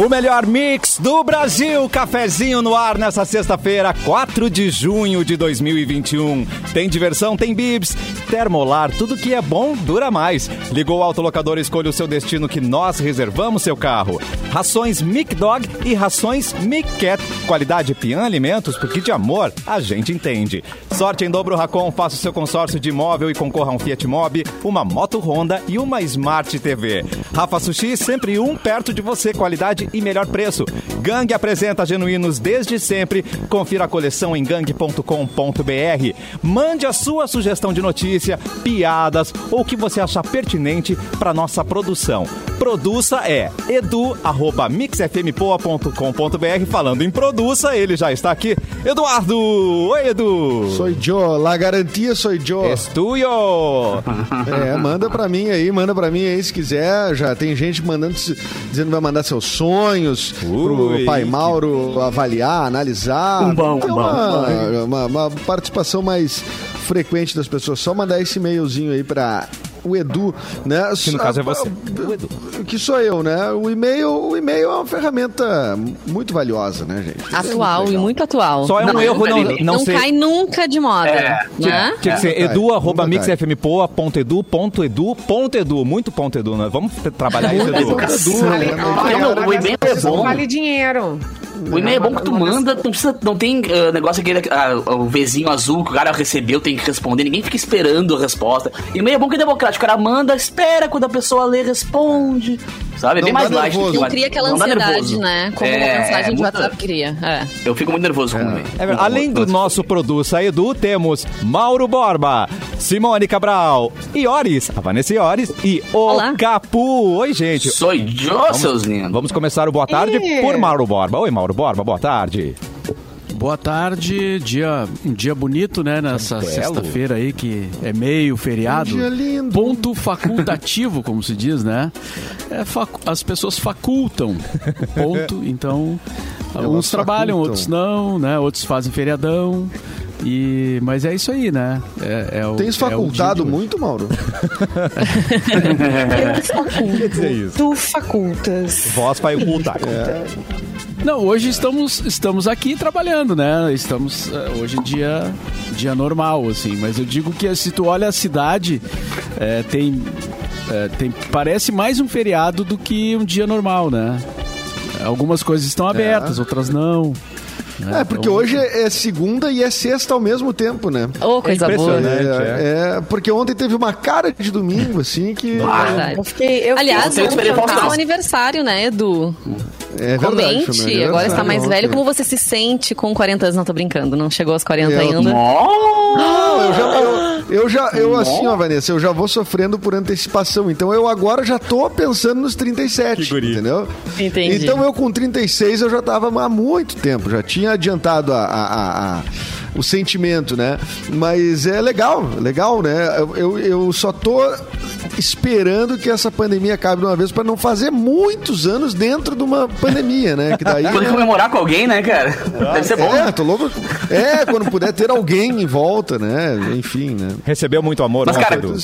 O melhor mix do Brasil, cafezinho no ar nessa sexta-feira, 4 de junho de 2021. Tem diversão, tem bibs, termolar, tudo que é bom dura mais. Ligou o autolocador, escolha o seu destino que nós reservamos seu carro. Rações Mic Dog e rações Mic Cat. Qualidade Pian Alimentos, porque de amor a gente entende. Sorte em dobro Racon, faça o seu consórcio de imóvel e concorra a um Fiat Mobi, uma moto Honda e uma Smart TV. Rafa Sushi, sempre um perto de você, qualidade e melhor preço. Gangue apresenta genuínos desde sempre. Confira a coleção em gangue.com.br. Mande a sua sugestão de notícia, piadas ou o que você achar pertinente para nossa produção. Produça é edu@mixfmpoa.com.br. Falando em produça, ele já está aqui. Eduardo! Oi, Edu! Sou Joe, la garantia sou Joe. Estuio! É, manda pra mim aí, manda pra mim aí se quiser. Já tem gente mandando, dizendo que vai mandar seus sonhos Ui. pro pai Mauro avaliar, analisar. Um bom, um bom. uma, uma, uma participação mais frequente das pessoas. Só mandar esse e-mailzinho aí pra o Edu, né? Que no caso é você. O Edu. Que sou eu, né? O e-mail, o e-mail é uma ferramenta muito valiosa, né, gente? Atual e legal. muito atual. Só é um Não, erro não, não não, Não, ser... cai nunca de moda, É, né? Tinha que ser É, edu, arroba verdade. mixfmpoa.edu, ponto edu, ponto edu. Muito ponto edu, né? Vamos trabalhar isso, Edu. Edu, né? O e-mail é bom. Vale dinheiro. O e-mail é bom que tu manda, não precisa, não tem ah, negócio aquele, ah, o Vzinho azul que o cara recebeu, tem que responder, ninguém fica esperando a resposta. E-mail é bom que é democrático, o cara manda, espera quando a pessoa lê, responde. Sabe? É bem mais light. do Não cria aquela não ansiedade, nervoso. né? Como É, uma mensagem de muita- WhatsApp cria. É. Eu fico muito nervoso com o e-mail. É. Além do nosso Produça Edu, temos Mauro Borba, Simone Cabral, Iores, a Vanessa Iores e o Olá. Capu. Oi, gente. Sou Joe, seus lindos. Vamos começar o Boa Tarde Ih. por Mauro Borba. Oi, Mauro Borba, boa tarde. Boa tarde, dia, um dia bonito, né? Nessa sexta-feira aí, que é meio feriado. Um dia lindo. Ponto facultativo, como se diz, né? É facu- as pessoas facultam. Ponto. Então, alguns trabalham, facultam. outros não, né? Outros fazem feriadão. E, mas é isso aí, né? É, é o, Tens é facultado hoje. muito, Mauro? Eu faculto. é isso? Tu facultas. Voz vai ocultar. Não, hoje estamos, estamos aqui trabalhando, né? Estamos eh, hoje em dia, dia normal, assim. Mas eu digo que se tu olha a cidade, eh, tem, eh, tem parece mais um feriado do que um dia normal, né? Algumas coisas estão abertas, outras não. Né? É, porque Então, hoje é segunda e é sexta ao mesmo tempo, né? Ô, coisa boa. impressionante. É, é, porque ontem teve uma cara de domingo, assim, que. Verdade. Eu fiquei. Eu Aliás, Eu ontem foi seu aniversário, né, Edu? É verdade. Comente, agora está mais velho. ontem. Como você se sente com 40 anos? Não, tô brincando, não chegou aos 40 Eu- ainda. Não, eu já, eu, eu já, eu assim, ó, Vanessa, eu já vou sofrendo por antecipação. Então eu agora já tô pensando nos 37, Que guri. entendeu? Entendi. Então eu com 36 eu já tava há muito tempo, já tinha adiantado a, a- a- a- o sentimento, né? Mas é legal, legal, né? Eu, eu, só tô esperando que essa pandemia acabe de uma vez para não fazer muitos anos dentro de uma pandemia, né? Que daí Poder né? comemorar com alguém, né, cara? Deve ser bom. É, tô louco. É, quando puder ter alguém em volta, né? Enfim, né? Recebeu muito amor, Mas, ontem, cara, Edu.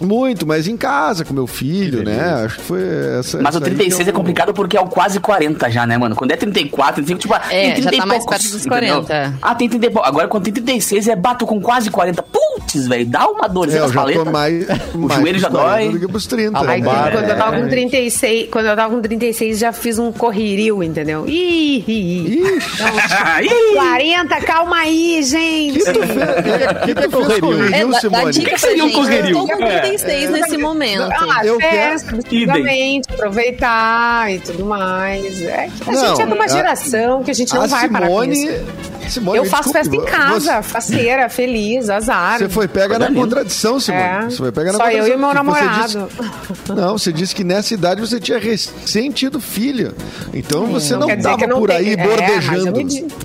Muito, mas em casa, com meu filho, né? Acho que foi essa. Mas o essa aí 36 que é complicado porque é o quase 40 já, né, mano? Quando é 34, 35, tipo, ah, É, tem já 30 tá e mais poucos, perto dos entendeu? 40. Ah, tem 30 e poucos. Agora quando tem 36 é bato com quase 40. Putz, velho, dá uma É, dorzinha eu nas já tô paletas. mais. O joelho já dói. Do que pros 30. Aí, né? lombar, quando eu tava é. com 36, quando eu tava com 36, já fiz um correrio, entendeu? Ih, ih, ih. Ih, 40, calma aí, gente. O que tu fez? O que tu fez correrio? É, Simone? dica que pra seria um correrio? Eu tô com 36 nesse momento. Ah, Eu festa, antigamente, aproveitar e tudo mais. É a Não, gente é de uma a- geração que a gente não A vai parar com Simone. isso. Simone, Eu faço desculpe, festa em casa, Você, faceira, feliz, azar. você foi pega na Coisa contradição, Simone. É. Você foi pega na Só eu contradição. e meu porque você namorado. disse- não, você disse que nessa idade você tinha recém tido filho. Então você não Quer dizer tava que eu não por aí tenho- é, eu bordejando.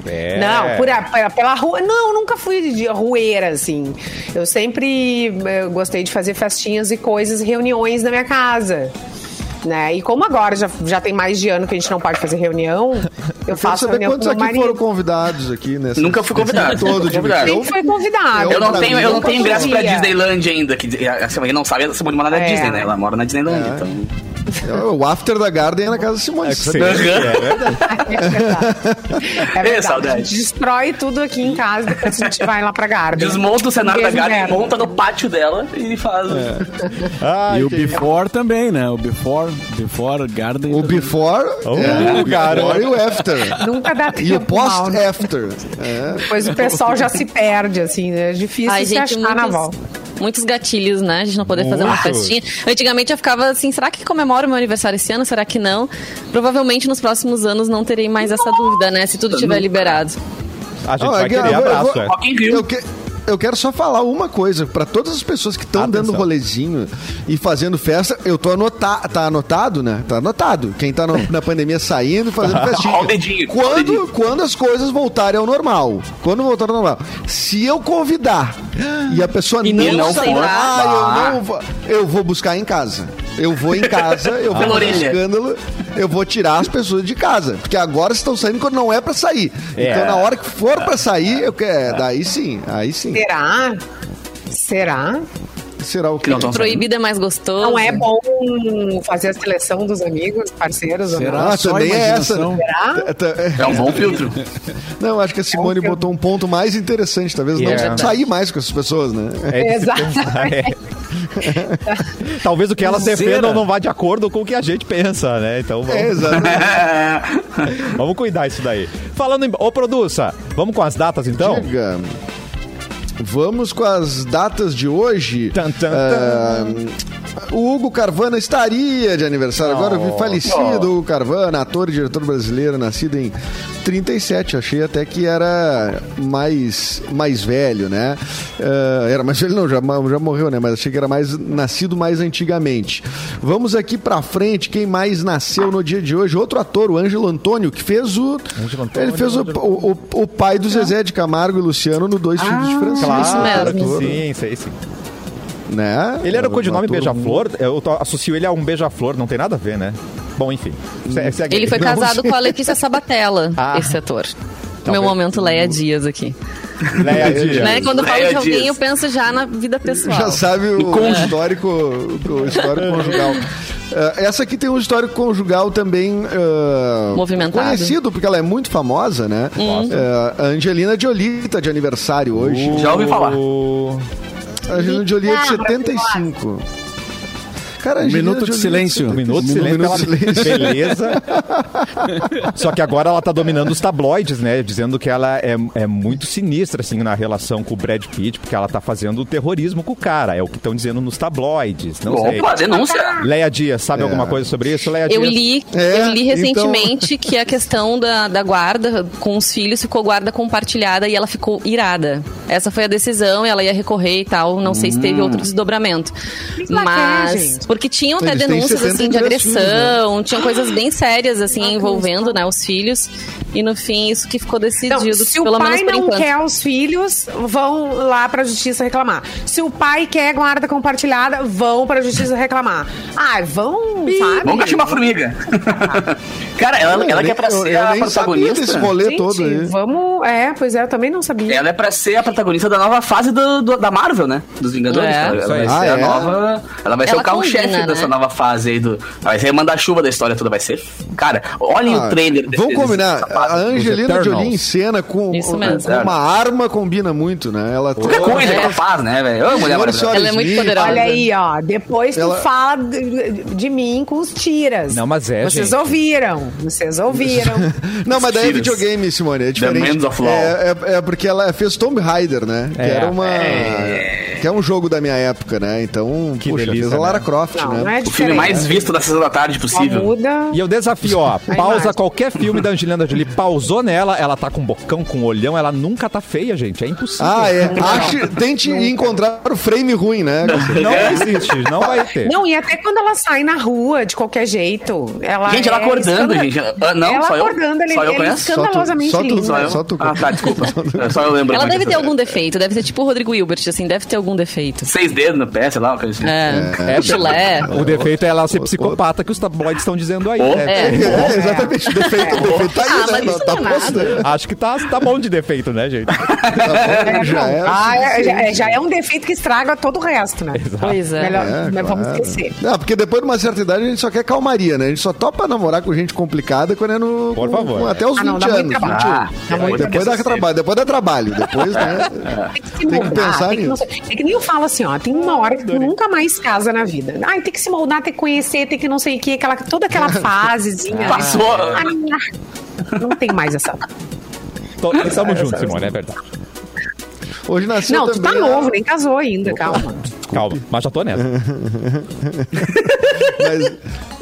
É. Não, por a- pela, rua. Não, eu nunca fui de rueira, assim. Eu sempre eh, gostei de fazer festinhas e coisas, reuniões na minha casa. Né? E como agora já, já tem mais de ano que a gente não pode fazer reunião, eu Quero faço saber reunião com quantos meu aqui marido. foram convidados aqui nessa. Nunca fui convidado. todo de fui convidado. Quem foi convidado? Eu não tenho, eu não tenho ingresso pra. Disneyland ainda. Que, a Simone não sabe, a Simone mora na É. Disney, né? Ela mora na Disneyland, então... O after da Garden é na casa da Simone. É sim, é verdade. É verdade. É verdade. saudade. A gente destrói tudo aqui em casa, depois a gente vai lá pra Garden. Desmonta o cenário da Garden, Vera. monta no pátio dela e faz. Ai, E o before também, né? O before, before garden. O também. before, Oh, é, o before e o after. Nunca dá tempo. E o né? post-after. É. Depois o pessoal já se perde, assim, né? É difícil Ai, se gente, achar na muitos, volta. Muitos gatilhos, né? A gente não poder fazer uma festinha. Antigamente eu ficava assim, será que comemoro meu aniversário esse ano? Será que não? Provavelmente nos próximos anos não terei mais essa dúvida, né? Se tudo estiver liberado. A gente Não, vai é que querer eu vou- eu abraço, vou- é. Eu, que- eu quero só falar uma coisa para todas as pessoas que estão dando rolezinho e fazendo festa. Eu tô anotado, tá anotado, né? Tá anotado. Quem tá no- na pandemia saindo e fazendo festinha. Dedinho, Quando, dedinho. quando as coisas voltarem ao normal. Quando voltar ao normal. Se eu convidar e a pessoa E não, não sair, ah, ah. eu não vou, eu vou buscar em casa. Eu vou em casa, eu vou fazer escândalo, eu vou tirar as pessoas de casa. Porque agora estão saindo quando não é pra sair. É. Então, na hora que for pra sair, eu quero. Daí sim, aí sim. Será? Será? Será o Que quê? não tão Proibido é mais gostoso. Não é bom fazer a seleção dos amigos, parceiros? ou Será? não? Também é essa. Será? É um bom filtro. Não, acho que a Simone Bom, botou um ponto mais interessante, talvez Yeah. não sair mais com essas pessoas, né? É de Talvez o que elas defendam não vá de acordo com o que a gente pensa, né? Então vamos, É, vamos cuidar isso daí. Falando em. Ô, Produça, vamos com as datas então? Diga. Vamos com as datas de hoje. Tan, tan, Ah, o Hugo Carvana estaria de aniversário. Agora eu vi falecido Hugo Carvana, ator e diretor brasileiro, nascido em 37. Achei até que era mais, mais velho, né? Ah, era mais velho, não, já, já morreu, né? Mas achei que era mais nascido mais antigamente. Vamos aqui pra frente. Quem mais nasceu no dia de hoje? Outro ator, o Ângelo Antônio, que fez o. Ângelo Antônio, ele fez o, o, o- o pai do Zezé de Camargo e Luciano no Dois Filhos de Francisco. Claro sim, sei sim. Né? Ele era o codinome Beija-Flor, eu to- associo ele a um Beija-Flor, não tem nada a ver, né? Bom, enfim. Se- segue Ele foi Não casado com a Letícia Sabatella, Ah. esse ator. Tá Meu vendo? momento Leia Dias aqui. Leia Dias. Né? Quando eu falo Leia de alguém, Dias. eu penso já na vida pessoal. Já sabe o, histórico, o histórico conjugal. Eh, essa aqui tem um histórico conjugal também eh, Movimentado. conhecido, porque ela é muito famosa, né? A Angelina Jolie tá de aniversário hoje. Já ouvi falar. Angelina Jolie é de 75. Cara, Um minuto de silêncio. Um minuto de silêncio minuto silêncio. beleza. Só que agora ela tá dominando os tabloides, né? Dizendo que ela é, é muito sinistra, assim, na relação com o Brad Pitt, porque ela tá fazendo terrorismo com o cara. É o que estão dizendo nos tabloides. Não sei. Opa, denúncia. Leia Dias, sabe alguma coisa sobre isso, Leia Eu Dias? li, É, eu li então- recentemente que a questão da, da guarda com os filhos ficou guarda compartilhada e ela ficou irada. Essa foi a decisão, ela ia recorrer e tal. Não sei se teve Hum. outro desdobramento. Mas. Porque tinham até Eles denúncias assim de 73 filhos, agressão, tinham coisas bem sérias assim envolvendo né, os filhos. E no fim, isso que ficou decidido, Então, se o menos pai por não enquanto. quer os filhos, vão lá pra justiça reclamar. Se o pai quer guarda compartilhada, vão pra justiça reclamar. Ah, vão, sabe? Vamos cachimbar a formiga. Cara, ela, ela que é pra eu, ser eu a nem sabia protagonista. desse rolê Gente, todo aí. vamos... É, pois é, eu também não sabia. Ela é pra ser a protagonista da nova fase do, do- da Marvel, né? Dos Vingadores. É. Ela, Isso ela vai aí. ser Ah, a é? nova. Ela vai ser Ela o carro-chefe dessa né? nova fase aí do. Vai ser manda-chuva da história toda. Vai ser. Cara, olhem Ah, o trailer. Vamos desse- combinar. dessa fase. A Angelina. Jolie em cena com, com uma arma combina muito, né? Ela Qualquer coisa que ela faz, né, velho? Ela é muito Smith. poderosa. Olha aí, ó. Depois Ela- tu fala de, de mim com os tiras. Não, mas é, Vocês gente. ouviram. Vocês ouviram. Não, mas daí é videogame, Simone, é diferente. Man's of Law. É, é- é porque ela fez Tomb Raider, né? Que É. era uma. Que é um jogo da minha época, né? Então, Que poxa, delícia, fez a Lara né? Croft, Não, né? não é O filme mais visto da sessão da tarde possível. muda. E eu desafio, ó, A pausa qualquer filme da Angelina Jolie, pausou nela, ela tá com bocão, com olhão, ela nunca tá feia, gente, é impossível. Ah, é. Ache, tente encontrar o frame ruim, né? Não existe, não vai ter. Não, e até quando ela sai na rua, de qualquer jeito. Ela Gente, ela é acordando, escanda- gente. Ah, não, ela só eu. acordando, ele, Só eu ele. Só tu- escandalosamente só tu-. Só eu? Só tu- Ah, tá, desculpa. É, Só eu lembro. Ela é deve ter é. algum defeito, deve ser tipo o Rodrigo Hilbert, assim, deve ter algum um defeito. Seis dedos no pé, sei lá, uma coisa assim. É, chulé. O defeito é ela ser psicopata que os tabloides estão dizendo aí. Oh. né? É. É, exatamente. O defeito, o defeito tá aí, Ah, né? mas Tá não é? Acho que tá, tá bom de defeito, né, gente? Tá bom, já é. Ah, é- já, é- já é um defeito que estraga todo o resto, né? Pois é. Melhor, É, mas vamos claro. esquecer. Não, porque depois de uma certa idade a gente só quer calmaria, né? A gente só topa namorar com gente complicada quando é no. Por com- favor. com até os Ah, não, 20 dá muito anos. trabalho. 21. Ah, depois dá trabalho. depois dá trabalho. Depois, né? Tem que que pensar tem que, é que nem eu falo assim, ó, tem uma hora que tu nunca mais casa na vida. Ai, tem que se moldar, tem que conhecer, tem que não sei o que, aquela, toda aquela fasezinha. Passou. Não tem mais essa. Tô- Estamos juntos, Simone, é verdade. Hoje nasceu Não, tu tá a- novo, nem casou ainda, calma. Calma, mas já tô nessa. Mas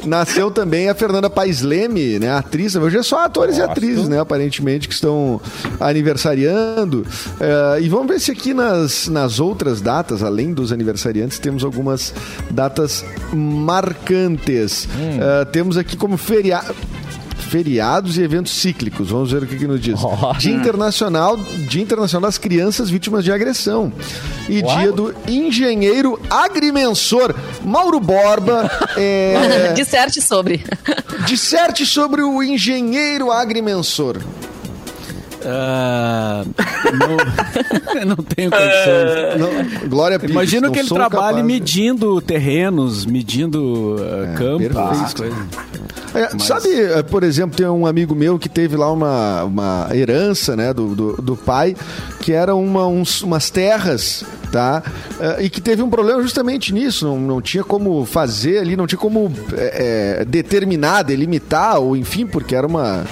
nasceu também a Fernanda Paes Leme, né? Atriz. Hoje é só atores e atrizes, né? Aparentemente, que estão aniversariando. Eh, e vamos ver se aqui nas, nas outras datas, além dos aniversariantes, temos algumas datas marcantes. Eh, temos aqui como feriado. Feriados e eventos cíclicos. Vamos ver o que, que nos diz. Ó. Dia Internacional, Dia Internacional das Crianças Vítimas de Agressão. E Uau. dia do Engenheiro Agrimensor Mauro Borba. É, Disserte sobre. disserte sobre o engenheiro agrimensor. Ah, não, não tenho condições. Não, Glória Pires, Imagino que ele trabalhe capaz. medindo terrenos, medindo campos, perfeito. essas coisas. É, Sabe, é, por exemplo, tem um amigo meu que teve lá uma, uma herança né, do, do, do pai, que eram uma, uns- umas terras, tá? É, e que teve um problema justamente nisso. Não, não tinha como fazer ali, não tinha como é, é, determinar, delimitar, ou enfim, porque era uma.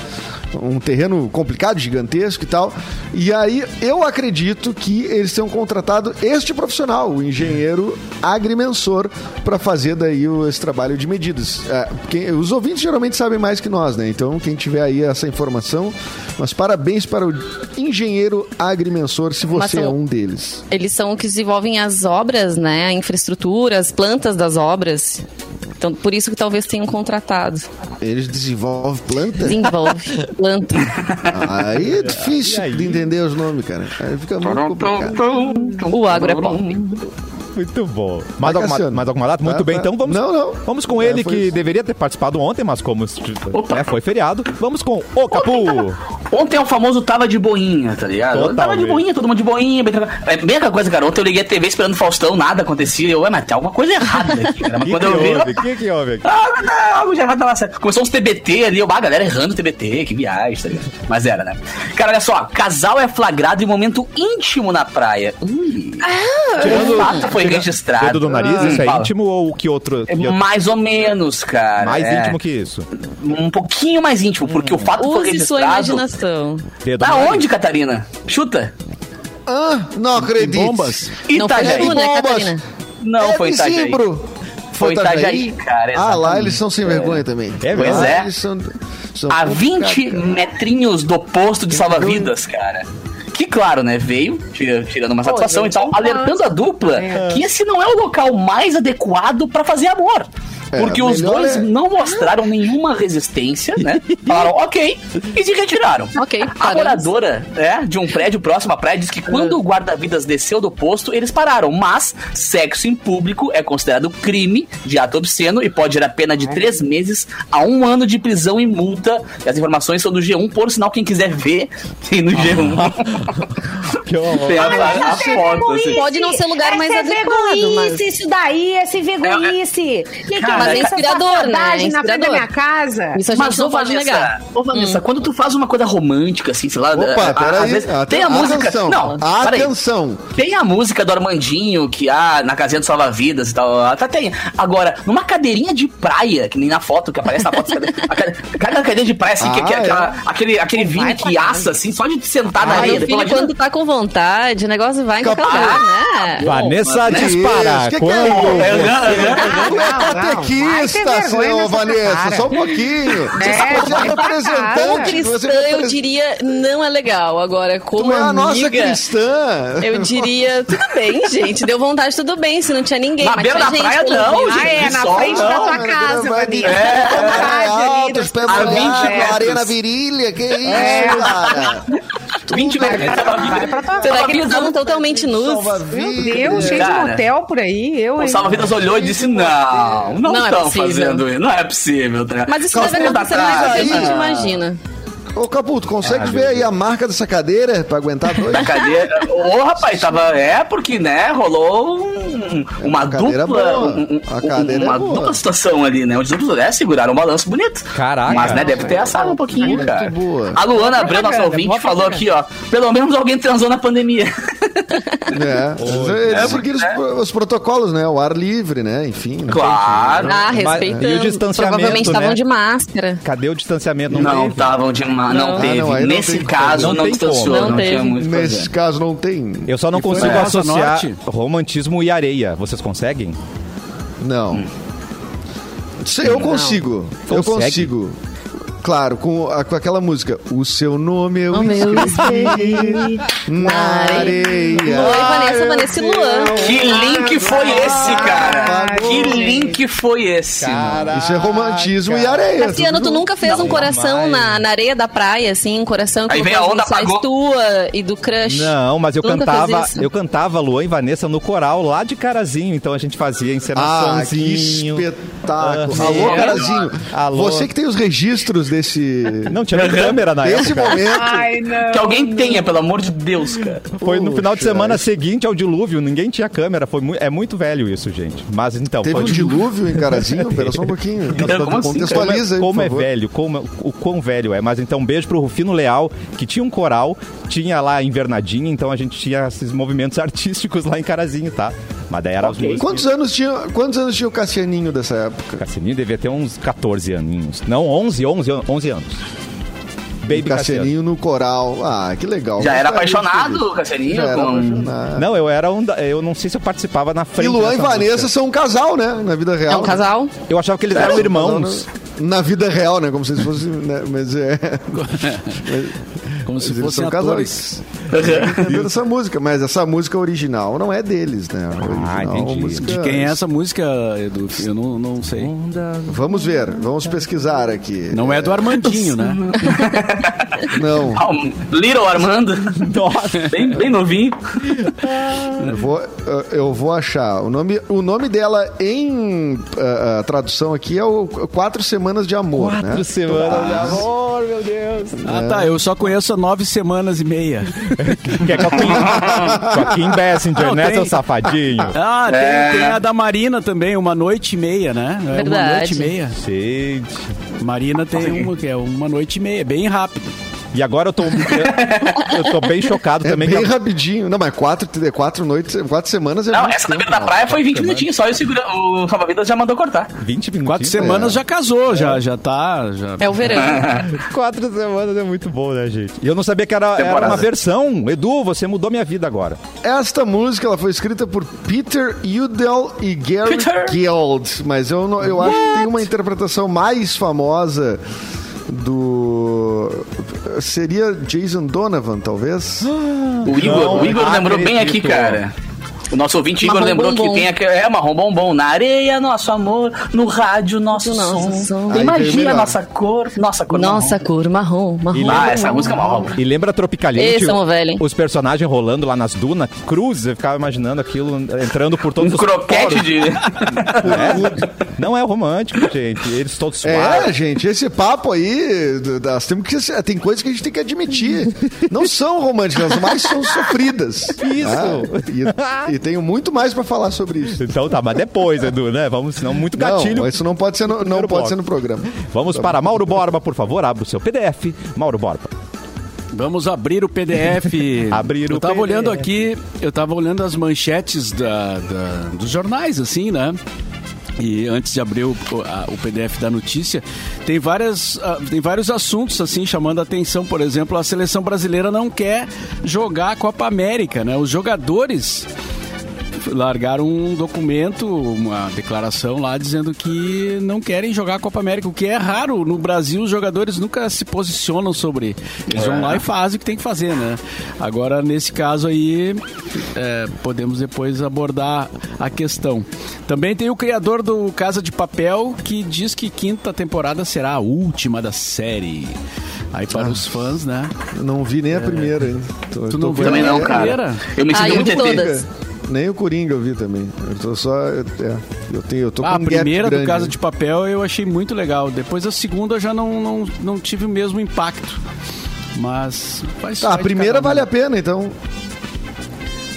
Um terreno complicado, gigantesco e tal. E aí eu acredito que eles tenham contratado este profissional, o engenheiro agrimensor, para fazer daí o- esse trabalho de medidas. É, quem- os ouvintes geralmente sabem mais que nós, né? Então, quem tiver aí essa informação, mas parabéns para o engenheiro agrimensor, se você é são- um deles. Eles são que desenvolvem as obras, né? A infraestrutura, as plantas das obras. Então, por isso que talvez tenham contratado. Eles desenvolvem planta? Desenvolve planta. Aí é difícil aí? de entender os nomes, cara. Aí fica muito complicado. O agro é pop. Muito bom. Mais alguma, Cassiano. mais alguma data? Muito Tá, bem, tá. então vamos, Não, não. vamos com É, ele foi que isso. deveria ter participado ontem, mas como Opa. né, foi feriado, vamos com o Capu. Ontem é o famoso tava de boinha, tá ligado? Totalmente. Tava de boinha, todo mundo de boinha. Bem, tranquilo. é bem aquela coisa, cara. Ontem eu liguei a TV esperando o Faustão, nada acontecia. Eu, ué, mas tem alguma coisa errada aqui, cara. O Mas que, quando que eu vi. houve? O que, que houve aqui? Ah, mas não, algo já vai dar certo. Começou uns TBT ali, eu, ah, a galera errando TBT, que viagem, tá ligado? Mas era, né? Cara, olha só, casal é flagrado em momento íntimo na praia. Ui. o fato foi registrado. Dedo do nariz, Hum, isso é fala. íntimo ou que outro? É que outro- mais ou menos, cara. mais é. íntimo que isso? Um pouquinho mais íntimo, porque o fato foi Use sua registrado. imaginação. Dedo Da no nariz. onde, Catarina? Chuta. Ah, não acredito. Bombas. Não foi Itajaí. né. Catarina? Não, é foi Itajaí. Zimbro. Foi Itajaí, cara, Ah, lá exatamente. eles são sem vergonha também. É Pois é. Lá eles são, são A 20 complicados. metrinhos do posto de salva-vidas, cara. Que claro, né? Veio, tira- tirando uma satisfação gente, e tal, é alertando a dupla É. que esse não é o local mais adequado pra fazer amor. É, Porque os dois é- não mostraram nenhuma resistência, né? Falaram ok e se retiraram. Ok, A moradora é, de um prédio próximo à praia diz que quando o guarda-vidas desceu do posto, eles pararam. Mas sexo em público é considerado crime de ato obsceno e pode gerar pena de três meses a um ano de prisão e multa. E as informações são do G1, por sinal, quem quiser ver, tem no G1. Que horror. tem a, a, a foto. Assim. Pode não ser lugar mais é adequado, mas... isso daí, essa vergonhice. Que que Cara, é mas é inspirador, né? É na frente da inspirador. minha casa? Isso a gente Mas, não ô, pode Vanessa, negar. Ô, Vanessa, quando tu faz uma coisa romântica, assim, sei lá... Opa, peraí. às vezes Aten- Tem a música... Atenção. Não, peraí. Atenção. Tem a música do Armandinho, que há na casinha do salva-vidas e tal. Até tem. Agora, numa cadeirinha de praia, que nem na foto, que aparece na foto. Cada cadeirinha de praia, assim, que, que- Ah, aquela- aquele, aquele vinho que assa, assim, só de sentar na Ah, areia. quando tá com vontade, o negócio vai em qualquer Capaz. lugar, né? Vanessa dispara. Que que é Quando? É, não, não, Tu é não, vergonha senhor nessa Vanessa, cara. só um pouquinho. É, você é pra Como representante. cristã, é eu diria, não é legal. Agora, como Tu é a nossa amiga, cristã. eu diria, tudo bem, gente. Deu vontade, tudo bem. Se não tinha ninguém. Na mas beira da gente praia, não, menos. gente. Ah, é, na sol, frente da não, tua Vai, casa, Vanessa. é, ali alto, da- os pés A 20 molhados, areia na virilha, que isso, É. cara? 20 Vai, metros. vai pra tua Será que eles estavam totalmente nus? Meu. Deus, cheio de motel por aí. Eu, O salva-vidas olhou e disse: Não, não é estão possível. fazendo isso. Não é possível. tá? Mas isso Calça deve acontecer mais do que a gente ah, imagina. Ô, Caputo, consegue Ah, ver aí a marca dessa cadeira pra aguentar dois? Da cadeira. Ô, rapaz, tava. É, porque, né, rolou um- uma a cadeira dupla. é boa. um- um- A cadeira uma é boa. dupla situação ali, né? Onde os duplos é, seguraram um balanço bonito. Caraca. Mas, né, deve ter assado um pouquinho, Muito cara. boa. A Luana Abreu, nossa ouvinte, falou aqui, ó. Pelo menos alguém transou na pandemia. É, eles É, seguiram os, é. os protocolos, né? O ar livre, né? Enfim. né? Claro. Ah, Mas- respeitando. e o distanciamento, Provavelmente estavam né? de máscara. Cadê o distanciamento? Não, Não estavam de uma. Não, Não. teve. Ah, não, não Nesse tem como. caso, Não não, tem distanciou. Não, Não teve. Nesse fazer. caso não tem. Eu só não consigo Asa associar romantismo e areia. Vocês conseguem? Não. Sei, Eu consigo. Eu Consegue? consigo. Claro, com, a- com aquela música. O seu nome eu O meu escrevi na areia. Oi, Vanessa, Vanessa e Luan. Que link foi esse, cara? Que link foi esse? mano? Isso é romantismo e areia. Cassiano, tu nunca fez Não, um coração na, na areia da praia, assim, um coração que Aí vem a onda, apagou. tua e do crush? Não, mas eu nunca cantava, eu cantava Luan e Vanessa no coral lá de Carazinho, então a gente fazia Ah, que encenaçãozinho. espetáculo. Ah, Alô, é. Carazinho. Alô. Você que tem os registros desse... não tinha câmera na Desse época. momento. Ai, não. Que alguém tenha, pelo amor de Deus, cara. Foi no final de Puxa, semana seguinte ao dilúvio, ninguém tinha câmera, foi mu- é muito velho isso, gente. Mas então, Teve um pode- dilúvio em Carazinho? Pera só um pouquinho. Como assim, Contextualiza aí, como por é favor. velho, como, o quão velho é. Mas então, beijo pro Rufino Leal, que tinha um coral, tinha lá a invernadinha, então a gente tinha esses movimentos artísticos lá em Carazinho, tá? Mas daí era os músicos. Quantos anos tinha, quantos anos tinha o Cassianinho dessa época? Cassianinho devia ter uns 14 aninhos. Não, 11, 11, 11 anos. Baby o Cassianinho no coral. Ah, que legal. Já era apaixonado. Cassianinho, Já com- apaixonado. Não, eu era um. da- Eu não sei se eu participava na frente. E Luan e Vanessa música. são um casal, né? Na vida real. É um casal? Eu achava que eles Sério? eram irmãos. Na, na vida real, né? Como se eles fossem. Né? Mas é. Como se Mas eles fossem são atores. casais. Entendendo essa música, mas essa música original não é deles, né? Ah, entendi. música- De quem é essa música, Edu? Eu não, não sei. Vamos ver, vamos pesquisar aqui. Não é do Armandinho, né? Não. Ah, um Little Armando. Nossa. Bem, bem novinho. Eu vou, eu vou achar. O nome, o nome dela em ah, ah, tradução aqui é o Quatro Semanas de Amor, Quatro né? semanas de amor, meu Deus. Ah, tá. Eu só conheço há nove semanas e meia. Que é Joaquim, Joaquim Bessinger, Não, né, tem. seu safadinho? Ah, tem, É. tem a da Marina também, uma noite e meia, né? É Uma Verdade. noite e meia. Gente. Marina tem uma que é uma noite e meia, bem rápido. E agora eu tô, eu, eu tô bem chocado É também. bem que a- rapidinho. Não, mas quatro, quatro noites, quatro semanas é Não, muito essa da tempo, beira da praia foi 20 Quatro minutinhos só e o, segura... o salva-vidas já mandou cortar. 20 minutos. Quatro semanas é. já casou, já, já tá. Já... É o verão. Quatro semanas é muito bom, né, gente? E eu não sabia que era, era uma versão. Edu, você mudou minha vida agora. Esta música ela foi escrita por Peter Udell e Gary Peter? Guild, mas eu, não- eu acho que tem uma interpretação mais famosa do seria Jason Donovan, talvez. O Igor, o Igor Não lembrou bem aqui, acredito. cara. O nosso ouvinte Igor Marrom lembrou bombom. que tem aqui, é marrom bombom. Na areia, nosso amor. No rádio, nosso, nosso som. som. Aí veio Imagina melhor. a nossa cor. Nossa cor. Nossa, cor marrom, marrom. marrom. Ah, essa música é uma obra. E lembra Tropicaliente? Esse é um velho. Os personagens rolando lá nas dunas, cruz, eu ficava imaginando aquilo entrando por todos Um os croquete poros. de. É? Não é romântico, gente. Eles todos É, suaves. gente, esse papo aí, nós temos que tem coisas que a gente tem que admitir. Não são românticas, mas são sofridas. Isso. Ah, e, e tenho muito mais pra falar sobre isso. Então tá, mas depois, Edu, né? Vamos, senão muito gatilho. Não, isso não pode ser no, não pode ser no programa. Vamos para Mauro Borba, por favor, abra o seu PDF. Mauro Borba. Vamos abrir o PDF. Abrir o eu tava PDF. olhando aqui, eu tava olhando as manchetes da, da- dos jornais, assim, né? E antes de abrir o, o- a- o PDF da notícia, tem, várias, ah, tem vários assuntos assim chamando a atenção. Por exemplo, a seleção brasileira não quer jogar a Copa América, né? Os jogadores largaram um documento, uma declaração lá dizendo que não querem jogar a Copa América, o que é raro. No Brasil, os jogadores nunca se posicionam sobre. Eles vão lá e fazem o que tem que fazer, né? Agora, nesse caso aí, é, podemos depois abordar a questão. Também tem o criador do Casa de Papel que diz que quinta temporada será a última da série. Aí para os fãs, né? Não vi nem a primeira ainda. Tô- Tu tô não viu Também vendo- não, a cara. primeira? Eu me Ah, senti eu muito todas. Nem o Coringa eu vi também. Eu tô só. É, eu tenho, eu tô Ah, com a um gap primeira do. Casa de Papel eu achei muito legal. Depois a segunda eu já não, não, não tive o mesmo impacto. Mas faz Tá, a primeira vale a pena, então.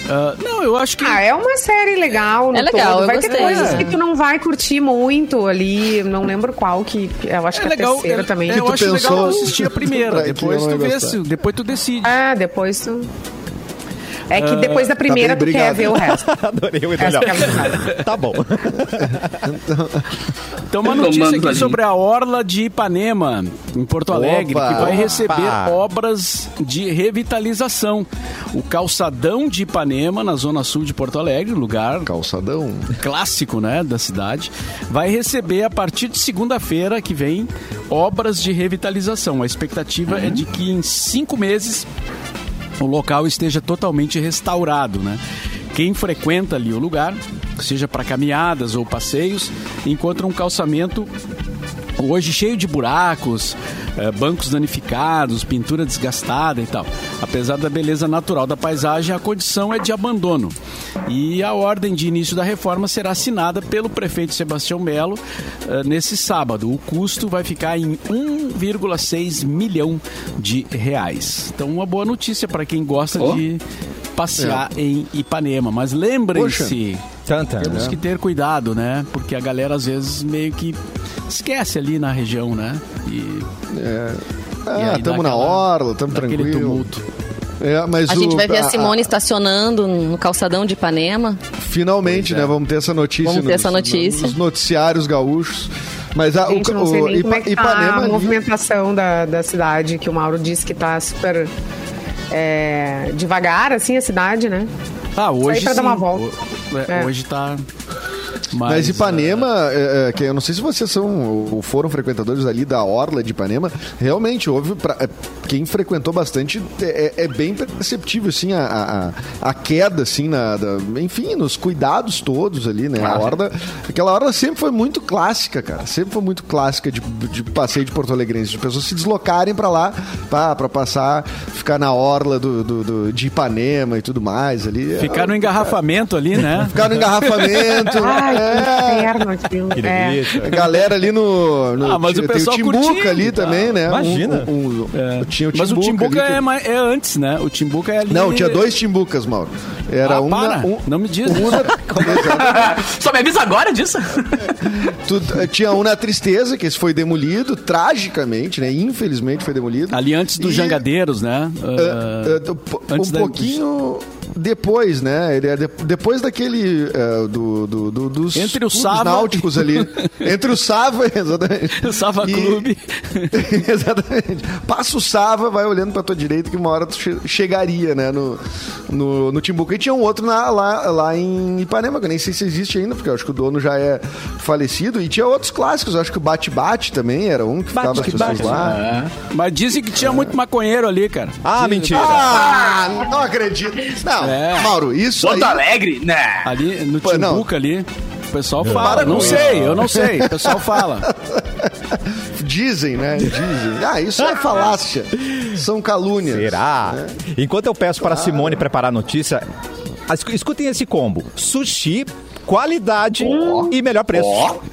Ah, não, eu acho que. Ah, é uma série legal. No É legal, todo. eu Vai ter coisas É. que tu não vai curtir muito ali. Não lembro qual que. Eu acho que é a legal. terceira é- também. é, eu tu acho pensou- legal assistir a primeira. Depois eu tu vê, se- depois tu decide. Ah, depois tu. É que depois da primeira bem, tu quer ver o resto. Adorei o é verdade. Tá bom. Então, uma Tomando notícia aqui ali. sobre a Orla de Ipanema, em Porto Alegre, Opa! que vai receber Opa! obras de revitalização. O calçadão de Ipanema, na zona sul de Porto Alegre, lugar Calçadão. clássico né, da cidade, vai receber a partir de segunda-feira que vem obras de revitalização. A expectativa é de que em cinco meses o local esteja totalmente restaurado, né? Quem frequenta ali o lugar, seja para caminhadas ou passeios, encontra um calçamento hoje cheio de buracos, eh, bancos danificados, pintura desgastada e tal. Apesar da beleza natural da paisagem, a condição é de abandono. E a ordem de início da reforma será assinada pelo prefeito Sebastião Melo eh, nesse sábado. O custo vai ficar em 1,6 milhão de reais. Então, uma boa notícia para quem gosta Oh. de passear em Ipanema. Mas lembrem-se, temos né? que ter cuidado, né? Porque a galera às vezes meio que esquece ali na região, né? E, Ah, aí tamo dá na orla, aquele tranquilo. tumulto. É, mas A o- gente vai ver a a- Simone estacionando no calçadão de Ipanema. Finalmente, né? Vamos ter essa notícia. Vamos ter nos- essa notícia. Nos noticiários gaúchos. Mas a, Gente, o, não sei o nem como é que tá Ipanema a movimentação da, da cidade, que o Mauro disse que tá super é, devagar, assim, a cidade, né? Ah, hoje pra dar sim. uma volta. O- é, É. Hoje tá... Mas ah, Ipanema, é, é, que eu não sei se vocês são ou foram frequentadores ali da Orla de Ipanema, realmente houve. pra- é, quem frequentou bastante é, é bem perceptível, assim, a, a, a queda, assim, na, da- enfim, nos cuidados todos ali, né? A Orla, aquela Orla sempre foi muito clássica, cara. Sempre foi muito clássica de, de passeio de Porto Alegrense, de pessoas se deslocarem pra lá pra passar, ficar na Orla do, do- do- de Ipanema e tudo mais ali. Ficar no engarrafamento ali, né? Ficar no engarrafamento. Ai, é. que inferno aquilo. Que É. A galera ali no. no Ah, mas o tem pessoal o Timbuca curtindo, ali tá? também, né? Imagina. Um, um- É. Tinha o Mas o Timbuca ali que- é, mais- é antes, né? O Timbuca é ali... Não, tinha dois Timbucas, Mauro. Era Ah, um. na- um Não me diz. um na- Exato. Só me avisa agora disso. Tu- tinha um na Tristeza, que esse foi demolido, tragicamente, né? Infelizmente foi demolido. Ali antes dos E- Jangadeiros, né? Po- antes um da- pouquinho depois, né? Ele é de- depois daquele é, do, do- do- dos Entre o Sava- náuticos ali, entre o Sava, exatamente, O Sava E- Clube. exatamente. Passa o Sava, vai olhando pra tua direita que uma hora tu che- chegaria, né? No, no, no Timbuca. E tinha um outro na- lá, lá em Ipanema, que eu nem sei se existe ainda, porque eu acho que o dono já é falecido. E tinha outros clássicos, eu acho que o Bate Bate também era um que ficava as pessoas lá. Mas dizem que tinha muito maconheiro ali, cara. Ah, mentira. Ah, não acredito. Não, É. Mauro, isso Porto aí... Alegre? Né. Ali no Pô, não. Timbuca ali. O pessoal fala. Para Não sei, eu não sei. O pessoal fala. Dizem, né? Dizem. Ah, isso é falácia. São calúnias. Será? Enquanto eu peço para a Simone preparar a notícia, escutem esse combo: sushi, qualidade e melhor preço.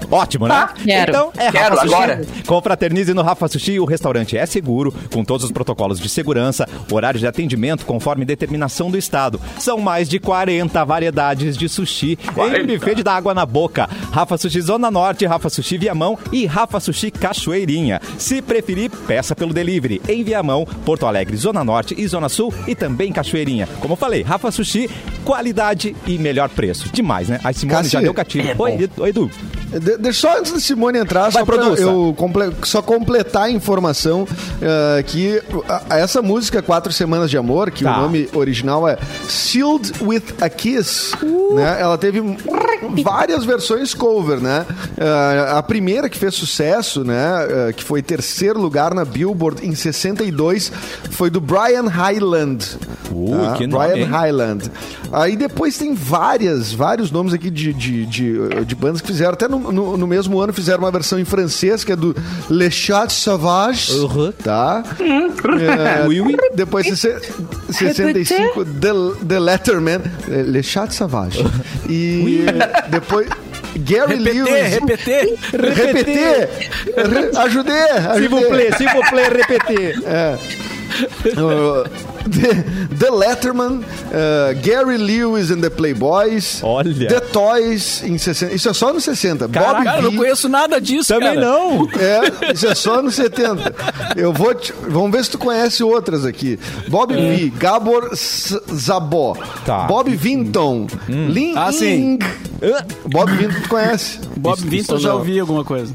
Ótimo, né? Quero. Então é Quero Rafa Sushi. agora. Confraternize no Rafa Sushi. O restaurante é seguro, com todos os protocolos de segurança, horário de atendimento conforme determinação do estado. São mais de 40 variedades de sushi em 40. buffet de dar água na boca. Rafa Sushi Zona Norte, Rafa Sushi Viamão e Rafa Sushi Cachoeirinha. Se preferir, peça pelo delivery em Viamão, Porto Alegre, Zona Norte e Zona Sul e também Cachoeirinha. Como eu falei, Rafa Sushi, qualidade e melhor preço. Demais, né? A Simone já deu é Oi, Edu. De- deixa só antes da Simone entrar, Vai, só pra produça. eu comple- só completar a informação eh, que a- essa música Quatro Semanas de Amor, que Tá. o nome original é Sealed with a Kiss, né? Ela teve várias versões cover, né? Eh, a primeira que fez sucesso, né? eh, que foi terceiro lugar na Billboard em 62, foi do Brian Hyland, Uh, tá? nome, Brian hein? Highland. Aí depois tem várias, vários nomes aqui de, de, de, de bandas que fizeram. Até no, no, no mesmo ano fizeram uma versão em francês, que é do Le Chat Sauvage. Uhum. Tá? É, Oui, oui. Depois, sesse- 65, The, The Letterman. é, Le Chat Sauvage. E depois... Gary Repetir, Lewis. repetir. Repetir! Re- Ajudei! S'il vous plaît, s'il vous plaît, répétez. Uh, the, The Letterman, uh, Gary Lewis and the Playboys, Olha. The Toys em 60. Isso é só nos 60. Caraca, Bob Cara, V, não conheço nada disso, Também cara. não. É, isso é só nos 70. Eu vou te, vamos ver se tu conhece outras aqui. Bob V, Gabor Zabó, Tá. Bob Vinton, Lin Ah. Bob Vinton tu conhece? Bob Isso- Vinton já ouvi alguma coisa.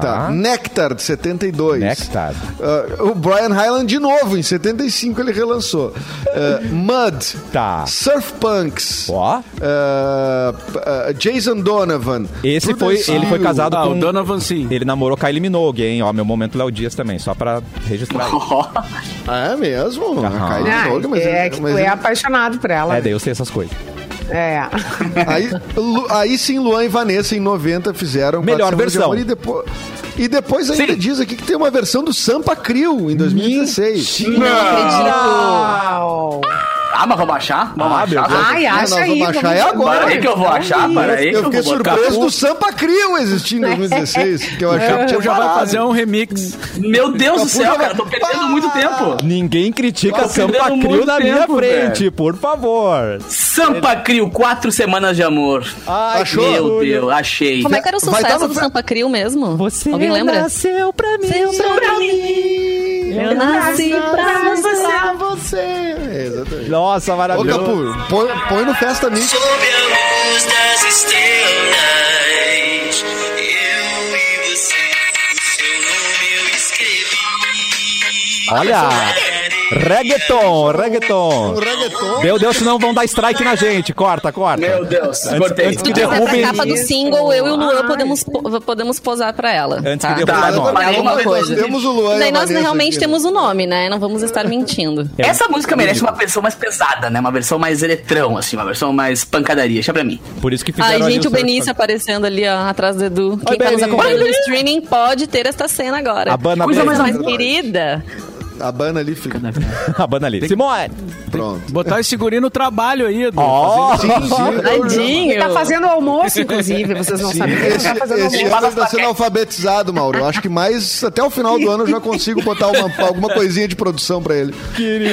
Tá. Nectar, de 72. Nectar. Uh, o Brian Hyland, de novo, em 75 ele relançou. Uh, Mud. Tá. Surf Punks. Ó. Uh, uh, Jason Donovan. Esse foi, ele foi casado Ah, com... o Donovan sim. Ele namorou Kylie Minogue, hein? Ó, meu momento Léo Dias também, só pra registrar. Ah, é mesmo? A Kylie Minogue, mas é ele- que tu mas é ele- apaixonado por ela. É, daí eu sei essas coisas. É. aí, Lu- aí sim, Luan e Vanessa em 90 fizeram Melhor versão. Amor, e depois, e depois ainda Sim. diz aqui que tem uma versão do Sampa Crio em 2016. Não acredito. Uau. Ah, mas vamos achar? Vamos Ah, achar? Ai, acha aí. vamos vamos- é agora. Para aí que eu vou achar, para aí que Eu eu fiquei vou surpreso do Sampa Crio existir em 2016, que eu achava que tinha Eu já vai fazer um remix. Meu Deus do céu, cara, tô perdendo muito tempo. Ninguém critica Sampa Crio na minha frente, por favor. Sampa Crio, quatro semanas de amor. Ai, Achou? Meu Deus, achei. Como é que era o sucesso do Sampa Crio mesmo? Você Alguém lembra? nasceu pra mim. Nasceu pra mim. Eu nasci pra você. você. É, exatamente. Nossa, Ô, maravilhoso. Capu, põe, põe no Festa Mix. Sob a luz das estrelas, eu e você, o seu nome eu escrevi. Olha, reggaeton, Um reggaeton. reggaeton. Meu Deus, senão vão dar strike na gente. Corta, corta. Meu Deus, Antes- cortei. antes que essa derrubem- capa do single, eu e o Luan podemos, po- podemos posar pra ela. Antes tá? que derrubem Tá, nós. bom. É alguma Nós coisa. temos o Luan Daí a nós realmente aqui, temos o nome, né? Não vamos estar mentindo. Essa música merece uma versão mais pesada, né? Uma versão mais eletrão, assim, uma versão mais pancadaria. Deixa pra mim. Por isso que fizeram Ai, gente, o Benício aparecendo ali, ó, atrás do Edu. Quem tá nos Benício. acompanhando no streaming pode ter esta cena agora. A Bana Coisa mais querida. A Bana ali fica. A banda ali. Simone. Pronto. Botar esse guri no trabalho aí, Edu. Ó. Sim, sim. eu- Tadinho. Ele tá fazendo almoço, inclusive, vocês não sabem. Ele Esse, tá fazendo esse almoço. ano ele tá sendo alfabetizado, Mauro. Eu acho que mais até o final do ano eu já consigo botar uma, alguma coisinha de produção pra ele.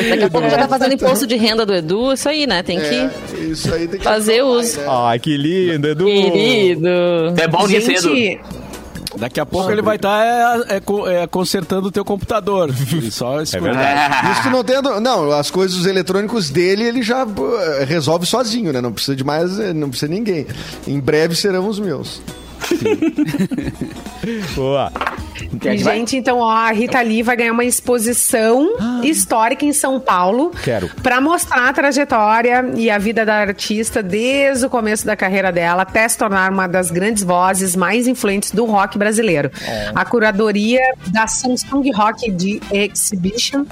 Daqui a pouco já tá fazendo imposto de renda do Edu. Isso aí, né? Tem É, que isso aí tem que fazer uso. Ai, que lindo, Edu. Querido. É bom nisso, Edu. Daqui a pouco ele vai estar é, é, co- é, consertando o teu computador. Só escutar. verdade. Isso que não tem. Não, as coisas eletrônicos dele ele já pô, resolve sozinho, né? Não precisa de mais, eh, não precisa de ninguém. Em breve serão os meus. Boa. É vai? Gente, então, ó, a Rita Lee vai ganhar uma exposição histórica em São Paulo. Quero. Pra mostrar a trajetória e a vida da artista desde o começo da carreira dela até se tornar uma das grandes vozes mais influentes do rock brasileiro. A curadoria da Samsung Rock de Exhibition.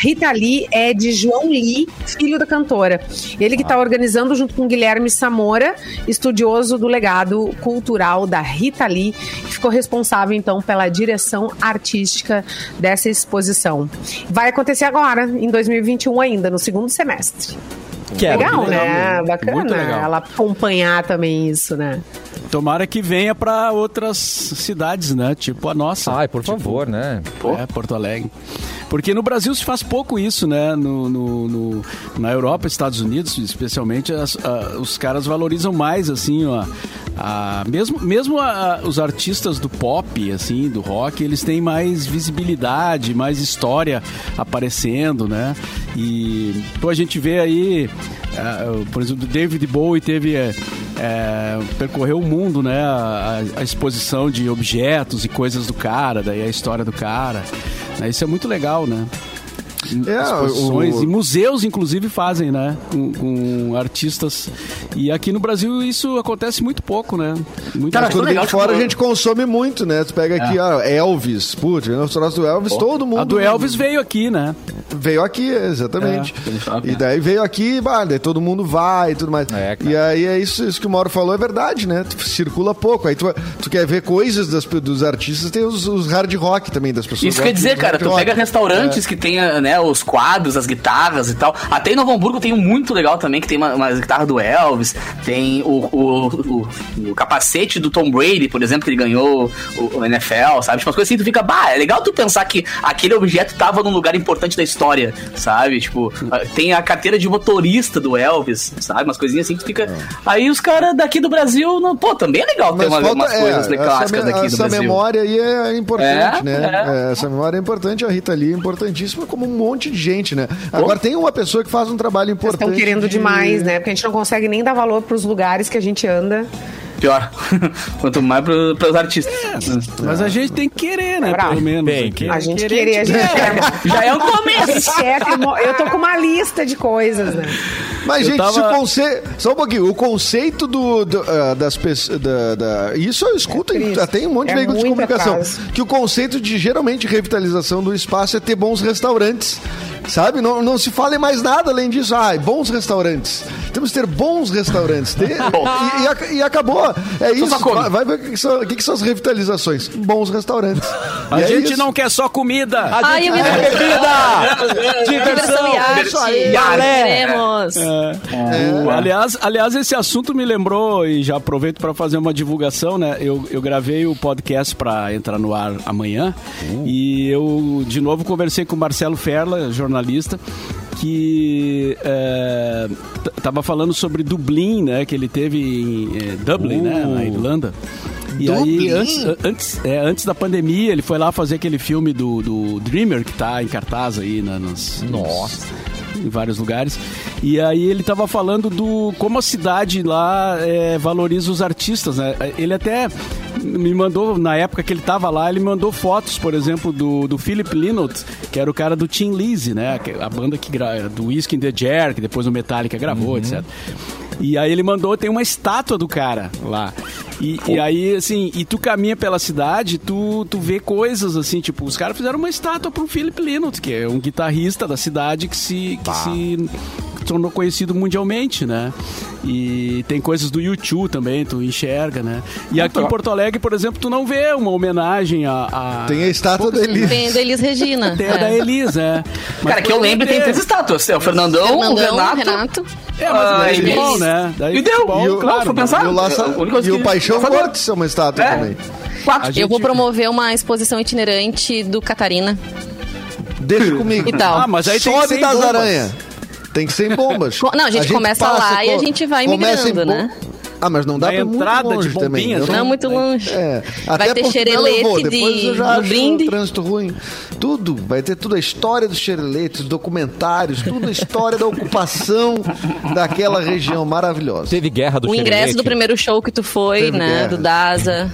Rita Lee é de João Lee, filho da cantora. Ele que está organizando junto com Guilherme Samora, estudioso do legado cultural da Rita Lee, que ficou responsável então pela direção artística dessa exposição. Vai acontecer agora, em 2021 ainda, no segundo semestre. Quero. legal, legal né? mesmo. Bacana Muito legal. ela acompanhar também isso, né? Tomara que venha pra outras cidades, né? Tipo a nossa. Ai, por favor, né? É, Porto Alegre. Porque no Brasil se faz pouco isso, né? No, no- no- na Europa, Estados Unidos, especialmente, as- a- os caras valorizam mais, assim, ó, a- mesmo, mesmo a- os artistas do pop, assim, do rock, eles têm mais visibilidade, mais história aparecendo, né? E pô, a gente vê aí, por exemplo, David Bowie teve... é, é, percorreu o mundo, né? A, a- a exposição de objetos e coisas do cara, daí a história do cara. né? Isso é muito legal, né? É, Exposições o- e museus, inclusive, fazem, né? Com, com artistas. E aqui no Brasil isso acontece muito pouco, né? Muito Cara, Quando vem legal, de fora tipo- a gente consome muito, né? Tu pega aqui, ah, Elvis, putz, o troço do Elvis, todo mundo. A do Elvis veio aqui, né? Veio aqui, exatamente. É, e é. daí veio aqui, bah, daí todo mundo vai e tudo mais. É, e aí é isso, isso que o Mauro falou, é verdade, né? Tu circula pouco. Aí tu, tu quer ver coisas das, dos artistas, tem os, os hard rock também das pessoas. Isso quer dizer, cara, tu rock. pega restaurantes que tem né, os quadros, as guitarras e tal. Até em Novo Hamburgo tem um muito legal também, que tem uma, uma guitarra do Elvis, tem o, o, o- o capacete do Tom Brady, por exemplo, que ele ganhou o, o NFL, sabe? Tipo, umas coisas assim, tu fica, bah, é legal tu pensar que aquele objeto tava num lugar importante da história, sabe? Tipo, tem a carteira de motorista do Elvis, sabe? Umas coisinhas assim que tu fica. Aí os caras daqui do Brasil, não, pô, também é legal ter Mas uma, falta, umas é, coisas essa, clássicas daqui do essa Brasil. memória aí é importante, É, né? é. É, essa memória é importante, a Rita Lee é importantíssima, como um monte de gente, né? Agora tem uma pessoa que faz um trabalho Vocês importante. estão querendo de- demais, né? Porque a gente não consegue nem dar valor pros lugares que a gente anda. Pior. Quanto mais pro, pros artistas. Mas a gente tem que querer, né? Bravo. Pelo menos. Tem né? que. A gente querer, a gente quer. Já é um A começo. Eu tô com uma lista de coisas, né? Mas, Eu gente, tava- se o conceito. Só um pouquinho. O conceito do, do, ah, das pessoas. Da, da- isso eu escuto em triste. tem um monte de É veículos de comunicação. Que o conceito de geralmente revitalização do espaço é ter bons restaurantes. Sabe? Não, não se fala em mais nada além disso. Ah, bons restaurantes. Temos que ter bons restaurantes. Ter- e, e e acabou. É isso. Vai, vai ver o que, que são, o que, que são as revitalizações. Bons restaurantes. A E é gente isso. não quer só comida. Ai, eu me É bebida! Diversão e arte. Isso aí. Galé. Queremos. O- aliás, aliás, esse assunto me lembrou, e já aproveito para fazer uma divulgação, né? Eu, eu gravei o podcast para entrar no ar amanhã. E eu, de novo, conversei com o Marcelo Ferla, jornalista, que é, t- tava falando sobre Dublin, né? Que ele teve em é, Dublin, né? Na Irlanda. E aí, Dublin? antes, antes, é, antes da pandemia, ele foi lá fazer aquele filme do, do Dreamer, que tá em cartaz aí na, nos, Nossa. Em vários lugares. E aí ele tava falando do como a cidade lá é, valoriza os artistas, né? Ele até me mandou, na época que ele tava lá, ele mandou fotos, por exemplo, do, do Philip Lynott, que era o cara do Tim Lizzy, né? A banda que do Whiskey in the Jar, que depois o Metallica gravou, etc. E aí ele mandou, tem uma estátua do cara lá. E, e aí, assim, e tu caminha pela cidade, tu, tu vê coisas assim, tipo, os caras fizeram uma estátua pro Philip Lynott, que é um guitarrista da cidade que se, que se tornou conhecido mundialmente, né? E tem coisas do YouTube também, tu enxerga, né? E aqui em Porto Alegre, por exemplo, tu não vê uma homenagem a... a... Tem a estátua da Elis. Tem da Elis Regina. Tem a É. da Elis, é. Mas Cara, que eu lembro, tem três estátuas. É o Fernandão, Fernandão, o Renato. Renato. É, mas Ah, daí Elis. futebol, né? Daí E deu. futebol, E o- claro. foi pensar- E o, Laça- A coisa e o Paixão é uma estátua É. também. Quatro. A gente- Eu vou promover uma exposição itinerante do Catarina Deixa comigo. e tal. Ah, mas aí tem que Sobe ser em das aranhas. Tem que ser em bombas. Não, a gente começa lá e a gente vai migrando, né? Ah, mas não dá pra ir muito entrada de longe também. bombinhas, Eu Não muito longe. É, Vai até ter xerelete depois de- eu já brinde. um trânsito ruim. Tudo, vai ter tudo a história dos xereletes, documentários, tudo a história da ocupação daquela região maravilhosa. Teve guerra do O ingresso Xerelete. do primeiro show que tu foi, Teve né? guerra. Do Daza.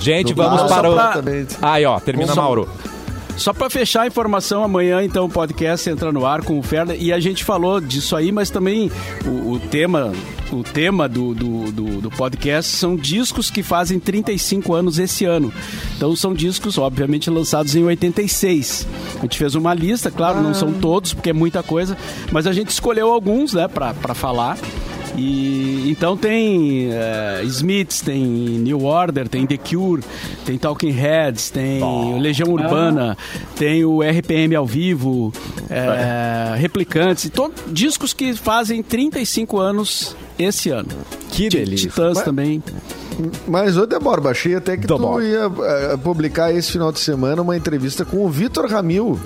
Gente, Do vamos Bar, para o... Aí, ó, termina, Mauro. Só para fechar a informação, amanhã então o podcast entra no ar com o Ferda e a gente falou disso aí, mas também o, o tema, o tema do, do, do- do podcast são discos que fazem 35 anos esse ano. Então são discos, obviamente, lançados em 86. A gente fez uma lista, claro, não são todos, porque é muita coisa, mas a gente escolheu alguns, né, para falar. E então tem eh, Smiths, tem New Order, tem The Cure, tem Talking Heads, tem Legião Urbana, tem o RPM ao vivo, eh, Replicantes, discos que fazem 35 anos esse ano. Que delícia. Titãs Mas- também. Mas, ô Debora, achei até que tu Debora. ia eh, publicar esse final de semana uma entrevista com o Vitor Ramil.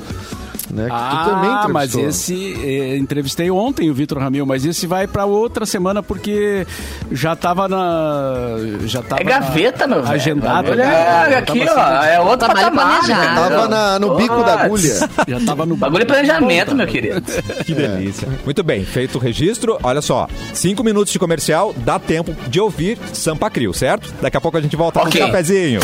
Né, que tu também Ah, mas esse eh, entrevistei ontem o Vitor Ramil, mas esse vai para outra semana porque já tava na já tava É gaveta, na, meu velho. agendado. Olha, né? Já aqui, tava ó. assim, É outro Trabalho patamar, planejado. né? Tava na- no bico da agulha. já tava no Bagulho é planejamento, meu querido. Que delícia. Muito bem, feito o registro. Olha só, cinco minutos de comercial, dá tempo de ouvir Sampa Crio, certo? Daqui a pouco a gente volta Ok. com o cafezinho.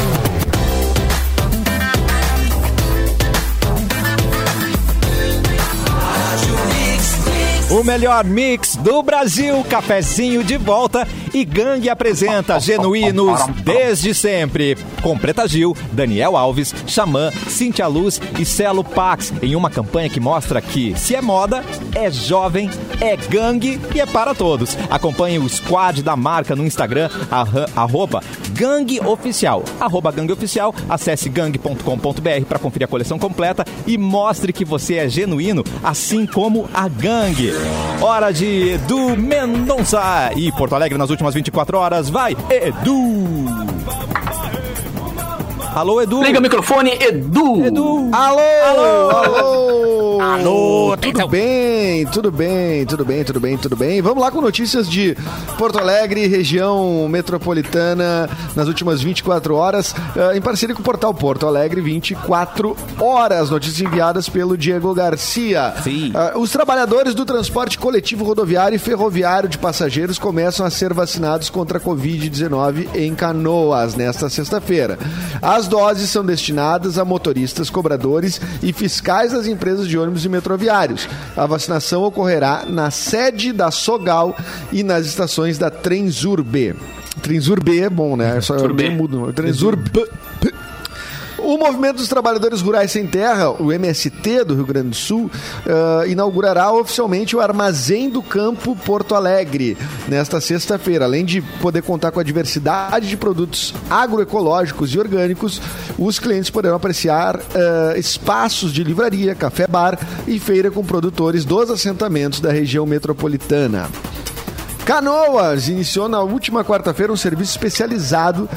O melhor mix do Brasil, cafezinho de volta E Gangue apresenta Genuínos desde sempre. Com Preta Gil, Daniel Alves, Xamã, Cintia Luz e Celo Pax. Em uma campanha que mostra que se é moda, é jovem, é gangue e é para todos. Acompanhe o squad da marca no Instagram, arroba Gangue Oficial. Arroba Gangue Oficial, acesse gangue.com.br para conferir a coleção completa e mostre que você é genuíno, assim como a gangue. Hora de Edu Mendonça. E Porto Alegre nas últimas 24 horas. Vai, Edu! Alô, Edu! Liga o microfone, Edu. Edu! Alô! Alô! Alô, Tudo bem, tudo bem, tudo bem, tudo bem, tudo bem. Vamos lá com notícias de Porto Alegre, região metropolitana, nas últimas 24 horas, eh, em parceria com o portal Porto Alegre 24 horas. Notícias enviadas pelo Diego Garcia. Sim. Ah, os trabalhadores do transporte coletivo rodoviário e ferroviário de passageiros começam a ser vacinados contra a Covid-19 em Canoas nesta sexta-feira. As doses são destinadas a motoristas, cobradores e fiscais das empresas de ônibus e metroviários. A vacinação ocorrerá na sede da Sogal e nas estações da Transurb. Transurb é bom, né? É Só Turbê. mudo. Transurb. O Movimento dos Trabalhadores Rurais Sem Terra, o MST do Rio Grande do Sul, eh, inaugurará oficialmente o Armazém do Campo Porto Alegre nesta sexta-feira. Além de poder contar com a diversidade de produtos agroecológicos e orgânicos, os clientes poderão apreciar eh, espaços de livraria, café-bar e feira com produtores dos assentamentos da região metropolitana. Canoas iniciou na última quarta-feira um serviço especializado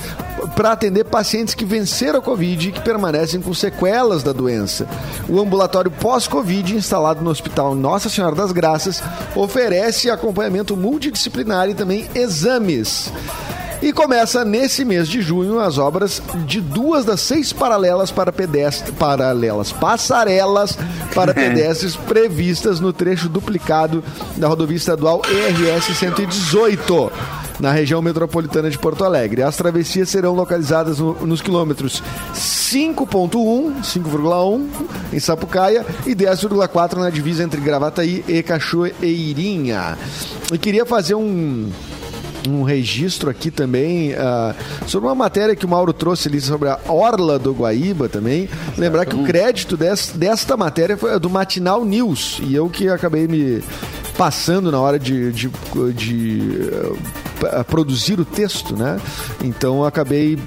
para atender pacientes que venceram a Covid e que permanecem com sequelas da doença. O ambulatório pós-Covid, instalado no Hospital Nossa Senhora das Graças, oferece acompanhamento multidisciplinar e também exames. E começa nesse mês de junho as obras de duas das seis paralelas para pedestres, paralelas, passarelas para pedestres previstas no trecho duplicado da rodovia estadual ERS 118 na região metropolitana de Porto Alegre. As travessias serão localizadas no- nos quilômetros 5.1, 5,1 em Sapucaia e 10,4 na divisa entre Gravataí e Cachoeirinha. E queria fazer um um registro aqui também ah, sobre uma matéria que o Mauro trouxe ali sobre a Orla do Guaíba também. Lembrar que o crédito des- desta matéria foi do Matinal News e eu que acabei me passando na hora de, de, de, ah, produzir o texto, né? Então acabei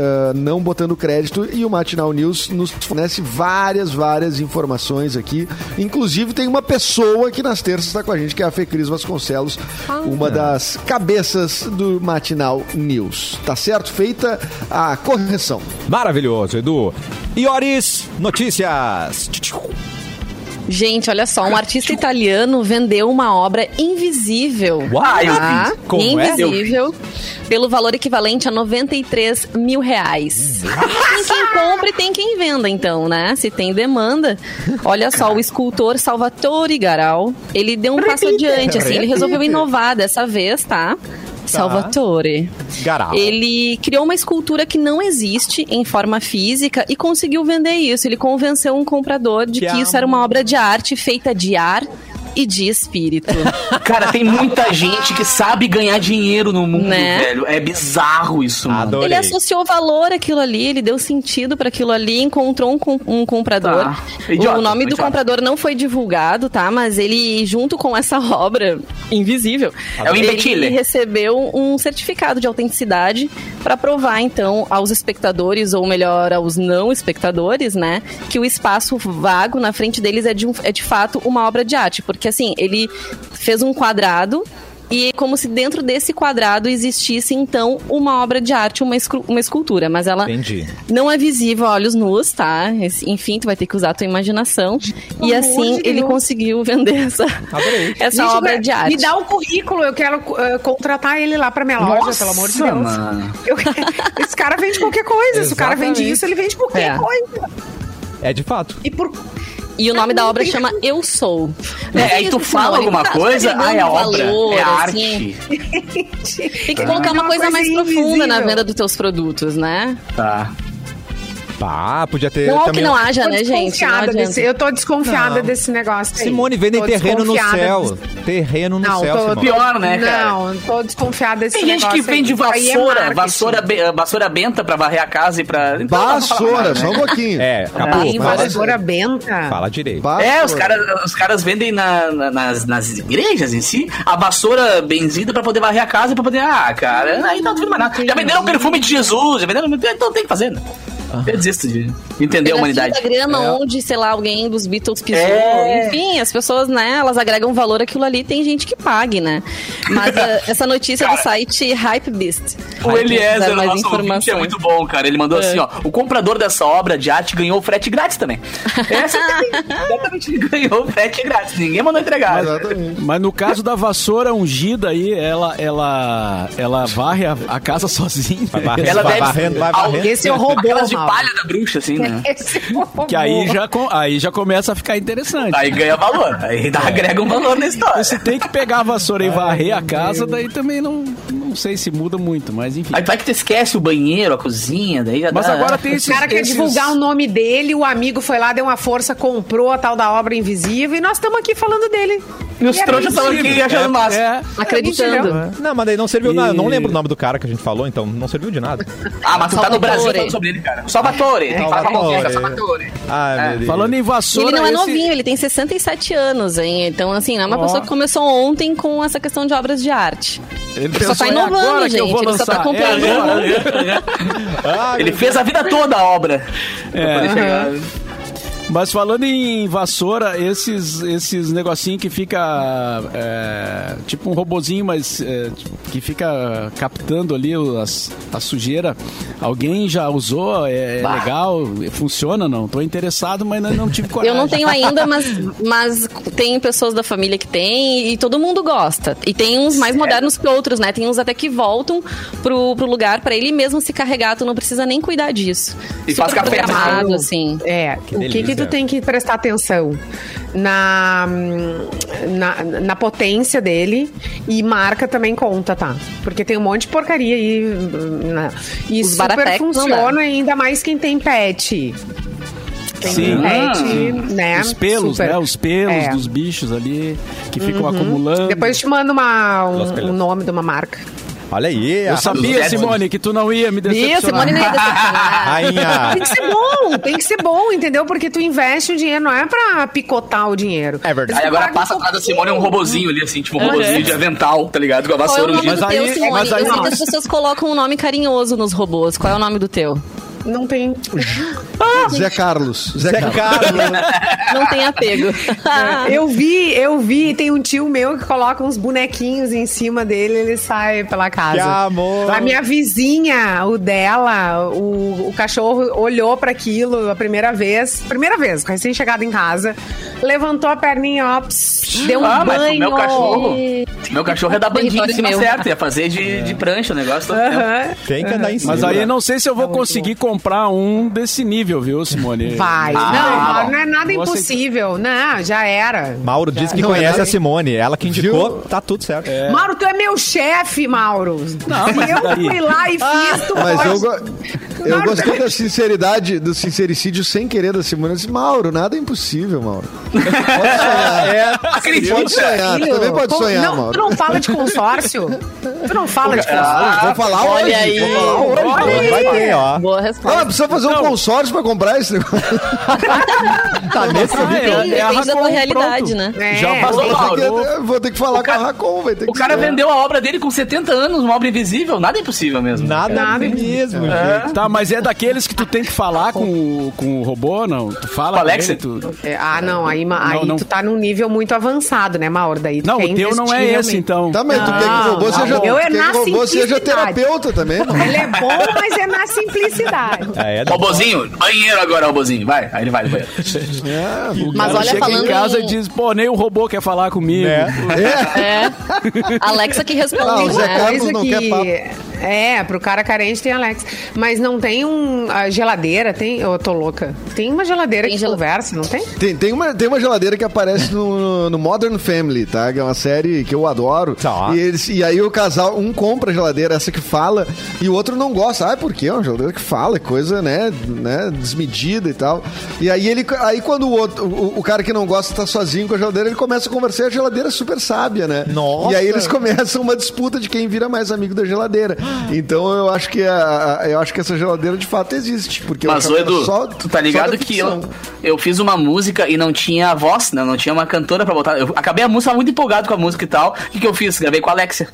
Uh, não botando crédito e o Matinal News nos fornece várias, várias informações aqui. Inclusive tem uma pessoa que nas terças está com a gente, que é a Fecris Vasconcelos, uma das cabeças do Matinal News. Tá certo? Feita a correção. Maravilhoso, Edu. Ioris, notícias. Gente, olha só, um artista italiano vendeu uma obra invisível. Uau, tá? Como é? invisível. Pelo valor equivalente a 93 mil reais. Tem quem compre, tem quem venda, então, né? Se tem demanda. Olha só, o escultor Salvatore Garal, ele deu um passo adiante, assim, ele resolveu inovar dessa vez, tá? Salvatore. Garal. Ele criou uma escultura que não existe em forma física e conseguiu vender isso. Ele convenceu um comprador de Que que isso era uma obra de arte feita de ar e de espírito. Cara, tem muita gente que sabe ganhar dinheiro no mundo, Né? velho. É bizarro isso, mano. Adorei. Ele associou valor àquilo ali, ele deu sentido para aquilo ali, encontrou um, com- um comprador. Tá. Idiota, o nome do idiota. comprador não foi divulgado, tá? Mas ele, junto com essa obra invisível, É o ele recebeu um certificado de autenticidade para provar, então, aos espectadores, ou melhor, aos não espectadores, né, que o espaço vago na frente deles é de, um- é de fato uma obra de arte. Porque, assim, ele fez um quadrado e como se dentro desse quadrado existisse, então, uma obra de arte, uma, uma escultura. Mas ela Entendi. não é visível a olhos nus, tá? Enfim, tu vai ter que usar a tua imaginação. e amor assim, de ele Deus. conseguiu vender essa, Adorei. essa Gente, obra de arte. Me dá o currículo, eu quero eh, contratar ele lá pra minha loja, Nossa, pelo amor de Deus. mano. Eu- esse cara vende qualquer coisa. Se o cara vende isso, ele vende qualquer É. coisa. É de fato. E por. E o nome da obra chama Eu Sou. É, aí tu fala alguma tá coisa, ah, é agregando obra, valor, é assim. arte. Tem que colocar uma, Uma coisa coisa mais profunda invisível. na venda dos teus produtos, né? Tá. Ah, podia ter Não, também. que não haja, né, gente? Desse, eu tô desconfiada Não. desse negócio. aí. Simone, vendem terreno no céu. desse- Terreno no Não, céu, tô, Simone. Pior, né, cara? Não, tô desconfiada desse Tem gente negócio. que vende aí. Isso aí é vassoura, marketing. vassoura, be- vassoura benta pra varrer a casa e pra. Então, falar Vassoura, só um né? pouquinho. É, acabou. Tem Fala, vassoura benta. fala direito. É, os Vassoura. caras, os caras vendem na- na- nas, nas igrejas em si a vassoura benzida pra poder varrer a casa e pra poder. Ah, cara, aí não vendo mais nada. Já venderam o perfume de Jesus, já venderam. Então tem que fazer, né? Eu desisto de entender a Tem humanidade. da grama onde, sei lá, alguém dos Beatles pisou. É. Enfim, as pessoas, né, elas agregam valor àquilo ali, tem gente que pague, né? Mas eh, essa notícia do site Hypebeast. O Eliezer, Dá o mais nosso é informações. muito bom, cara. Ele mandou assim, ó. O comprador dessa obra de arte ganhou o frete grátis também. Essa exatamente, ele ganhou o frete grátis. Ninguém mandou entregar. Exatamente. Mas no caso da vassoura ungida aí, ela, ela, ela varre a, a casa sozinha. Vai varrendo, Ela vai deve varrendo, vai varrendo. Esse é o robô, Aquelas de palha da bruxa, assim, né? É o robô. Que aí já, aí já começa a ficar interessante. Aí ganha valor. Aí dá- agrega um valor na história. Se tem que pegar a vassoura e varrer a casa, daí também não, não sei se muda muito, mas enfim. Aí vai que tu esquece o banheiro, a cozinha, daí já Mas dá- agora tem O esses... cara quer esses- divulgar o nome dele, o amigo foi lá, deu uma força, comprou a tal da obra invisível e nós estamos aqui falando dele. E os é trouxas estão aqui achando massa. É, Acreditando. Não, mas daí não serviu E- nada. Eu não lembro o nome do cara que a gente falou, então não serviu de nada. Ah, mas tu tá no Salvatore. Brasil falando sobre ele, cara. Salvatore. Tem Salvatore. Salvatore. Ai, É. falando em vassoura... ele não é esse- novinho, ele tem 67 anos, hein? Então, assim, não é uma Ó. pessoa que começou ontem com essa questão de obras de arte. Ele só pensou, tá "É inovando, agora que eu gente, vou ele só tá lançar." comprando. É, Ai, Ele fez a vida toda a obra. Pra É. poder chegar. Mas falando em vassoura, esses, esses negocinhos que fica é, tipo um robozinho, mas é, que fica captando ali o- as, a sujeira. Alguém já usou? É, é legal? Funciona não? Tô interessado, mas ainda não tive coragem. Eu não tenho ainda, mas, mas tem pessoas da família que tem e todo mundo gosta. E tem uns mais modernos que outros, né? Tem uns até que voltam pro, pro lugar pra ele mesmo se carregar, tu não precisa nem cuidar disso. E faz Super café programado, assim. É, o que, que tu tem que prestar atenção? Na, na, na potência dele e marca também conta, tá? Porque tem um monte de porcaria aí. né? E Os super funciona, ainda mais quem tem pet. Quem Sim. tem pet, Ah. né? Os pelos, Super. né? Os pelos É. dos bichos ali que ficam acumulando. Depois eu te mando uma, um, um nome de uma marca. Olha aí. Eu sabia, Simone, que tu não ia me Isso, decepcionar. Simone não ia decepcionar. Rainha. Tem que ser bom, tem que ser bom, entendeu? Porque tu investe o dinheiro, não é pra picotar o dinheiro. É verdade. Aí agora passa atrás da Simone um robozinho ali, assim, tipo um robozinho de avental, tá ligado? Com a Qual é o vassoura nome do Mas teu, aí- Simone? mas aí- Eu sei que as pessoas colocam um nome carinhoso nos robôs. Qual é o nome do teu? Não tem. Zé Carlos. Zé, Zé Carlos. Carlos. Não tem apego. Eu vi, eu vi, tem um tio meu que coloca uns bonequinhos em cima dele ele sai pela casa. Que amor. A minha vizinha, o dela, o, o cachorro olhou pra aquilo a primeira vez, primeira vez, recém-chegado em casa, levantou a perninha, ó, pss, deu um Ah, mas banho. o meu cachorro. Meu cachorro é da bandinha em cima certo, ia fazer de, de prancha o negócio. Tem que andar em cima. Mas aí não sei se eu vou conseguir comprar um desse nível, viu, Simone? Vai. Ah, não, não é nada impossível. Não, já era. Mauro disse que Não, conhece é- a Simone. Ela que indicou, Viu? tá tudo certo. Mauro, tu é meu chefe, Mauro. Não, mas eu daí? fui lá e fiz, tu Mas pode. eu, go- eu gostei da sinceridade, do sincericídio sem querer da Simone. Eu disse, Mauro, nada é impossível, Mauro. Pode sonhar. É, Acredita. Pode sonhar, tu também pode sonhar, não, Mauro. Tu não fala de consórcio? Tu não fala de consórcio? Ah, vou falar olha hoje. aí. Vou falar hoje. Olha vai aí. ter, ó. Boa Ah, resposta. precisa fazer um consórcio pra comprar esse negócio. Tá nesse Ah, nível. é, é Depende da tua realidade, pronto. né? É. Já passou Vou ter Mauro, que- vou ter que falar com a Racon, vai ter que O cara ser. vendeu a obra dele com 70 anos, uma obra invisível. Nada é impossível mesmo. Nada, Nada mesmo, É. gente. Tá, mas é daqueles que tu tem que falar com, o- com o robô, não? Tu fala Com Alexa? ele, tu... É, ah, não, aí, ma- aí Não, não. tu tá num nível muito avançado, né, Mauro? Daí tu Não, o teu não é esse, realmente. então. Tá, mas tu quer que o robô Não, seja, não. Eu é na o robô seja terapeuta também, mano. Ele é bom, mas é na simplicidade. É, é da- Robozinho, banheiro agora, robozinho. Vai, aí ele vai no banheiro. É, Mas olha, chega falando em casa em- e diz, pô, nem o robô quer falar comigo. Né? é. É. Alexa que Ah, responde, o Zé né? Carlos não que, quer papo. É, pro cara carente tem Alexa. Mas não tem um. A geladeira, tem. Eu tô louca. Tem uma geladeira Tem que gel- conversa, não tem? Tem, tem, uma, tem uma geladeira que aparece no, no Modern Family, tá? Que é uma série que eu adoro. Tá. E, eles, e aí o casal, um compra a geladeira, essa que fala, e o outro não gosta. Ah, por quê? É uma geladeira que fala, é coisa, né, né, desmedida e tal. E aí ele aí quando o outro, o, o cara que não gosta tá sozinho com a geladeira, ele começa a conversar e a geladeira é super sábia, né? Nossa! E aí eles começam uma disputa de quem vira mais amigo da geladeira. Então eu acho que a, eu acho que essa geladeira de fato existe, porque eu Mas, ô Edu, só- tu tá ligado que eu, eu fiz uma música e não tinha voz, né? Não tinha uma cantora pra botar. Eu acabei a música, tava muito empolgado com a música e tal. O que, que eu fiz? Gravei com a Alexia.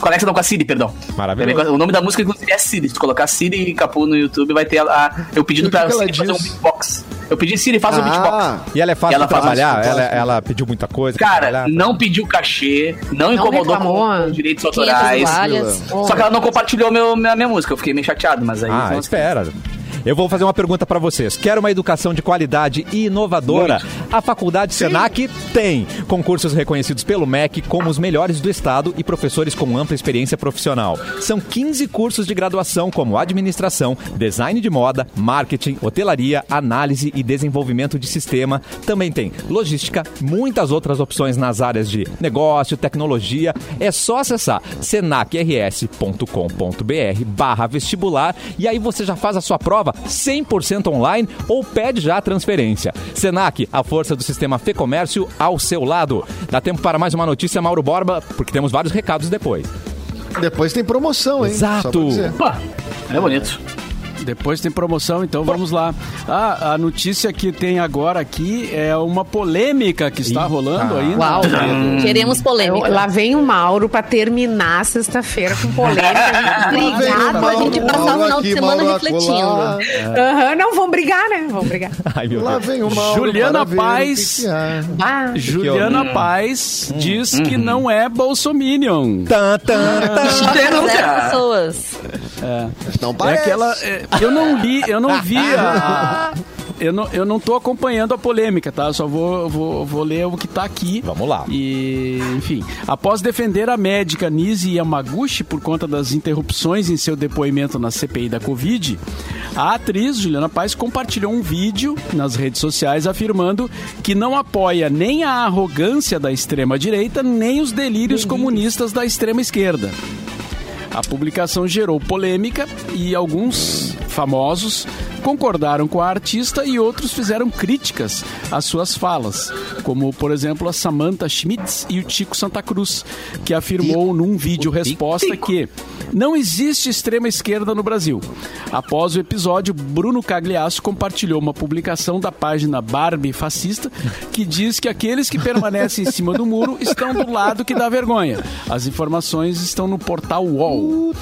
Com a Alexia, não, com a Siri, perdão. Maravilhoso. Gravei com a- o nome da música, inclusive, é Siri. Se tu colocar Siri e Capu no YouTube, vai ter a, a- eu pedindo pra que ela Siri fazer um beatbox. Eu pedi Siri, faz Ah, beatbox. E ela é fácil Ela de trabalhar? Ela, ela pediu muita coisa? Cara, não pediu cachê, não, incomodou reclamou. com direitos 500 autorais. Só que ela não compartilhou meu, minha, minha música. Eu fiquei meio chateado, mas aí. Ah, espera. Eu vou fazer uma pergunta para vocês. Quer uma educação de qualidade e inovadora? A Faculdade Senac tem concursos reconhecidos pelo MEC como os melhores do estado e professores com ampla experiência profissional. São 15 cursos de graduação como administração, design de moda, marketing, hotelaria, análise e desenvolvimento de sistema. Também tem logística, muitas outras opções nas áreas de negócio, tecnologia. É só acessar senacrs.com.br barra vestibular e aí você já faz a sua prova 100% online ou pede já a transferência. Senac, a força do sistema Fê Comércio ao seu lado. Dá tempo para mais uma notícia, Mauro Borba, porque temos vários recados depois. Depois tem promoção, hein? Exato. Pô, é bonito. Depois tem promoção, então vamos lá. Ah, a notícia que tem agora aqui é uma polêmica que está rolando aí. Uau. Queremos polêmica. Eu- lá vem o Mauro pra terminar sexta-feira com polêmica. A gente passar o final de semana Mauro refletindo. acolá. Aham, não, vão brigar, né? Vão brigar. Ai, meu Lá vem o Mauro Juliana para Paz. que que há. Ah, Juliana Hum. Paz diz que não é bolsominion. Tan. Denúncia. Zero pessoas. Não É parece. aquela. é, eu não li, eu não vi a. Eu não, eu não tô acompanhando a polêmica, tá? Eu só vou, vou, vou ler o que tá aqui. Vamos lá. E, enfim, após defender a médica Nisi Yamaguchi por conta das interrupções em seu depoimento na CPI da Covid, a atriz Juliana Paz compartilhou um vídeo nas redes sociais afirmando que não apoia nem a arrogância da extrema-direita, nem os delírios comunistas da extrema-esquerda. A publicação gerou polêmica e alguns famosos concordaram com a artista e outros fizeram críticas às suas falas, como por exemplo a Samantha Schmitz e o Tico Santa Cruz, que afirmou num vídeo resposta que não existe extrema esquerda no Brasil. Após o episódio, Bruno Cagliasso compartilhou uma publicação da página Barbie Fascista que diz que aqueles que permanecem em cima do muro estão do lado que dá vergonha. As informações estão no portal UOL.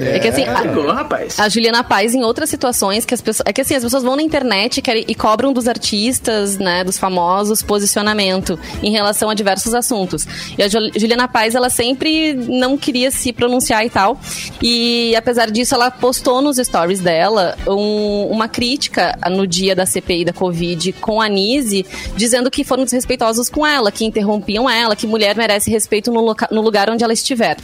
É que assim, a, Pegou, rapaz. a Juliana Paz em outras situações que as pessoas. É que assim, as pessoas vão na internet e, querem- e cobram dos artistas, né, dos famosos, posicionamento em relação a diversos assuntos. E a Jul- Juliana Paz, ela sempre não queria se pronunciar e tal. E apesar disso, ela postou nos stories dela um- uma crítica no dia da CPI da Covid com a Nise, dizendo que foram desrespeitosos com ela, que interrompiam ela, que mulher merece respeito no, loca- no lugar onde ela estiver.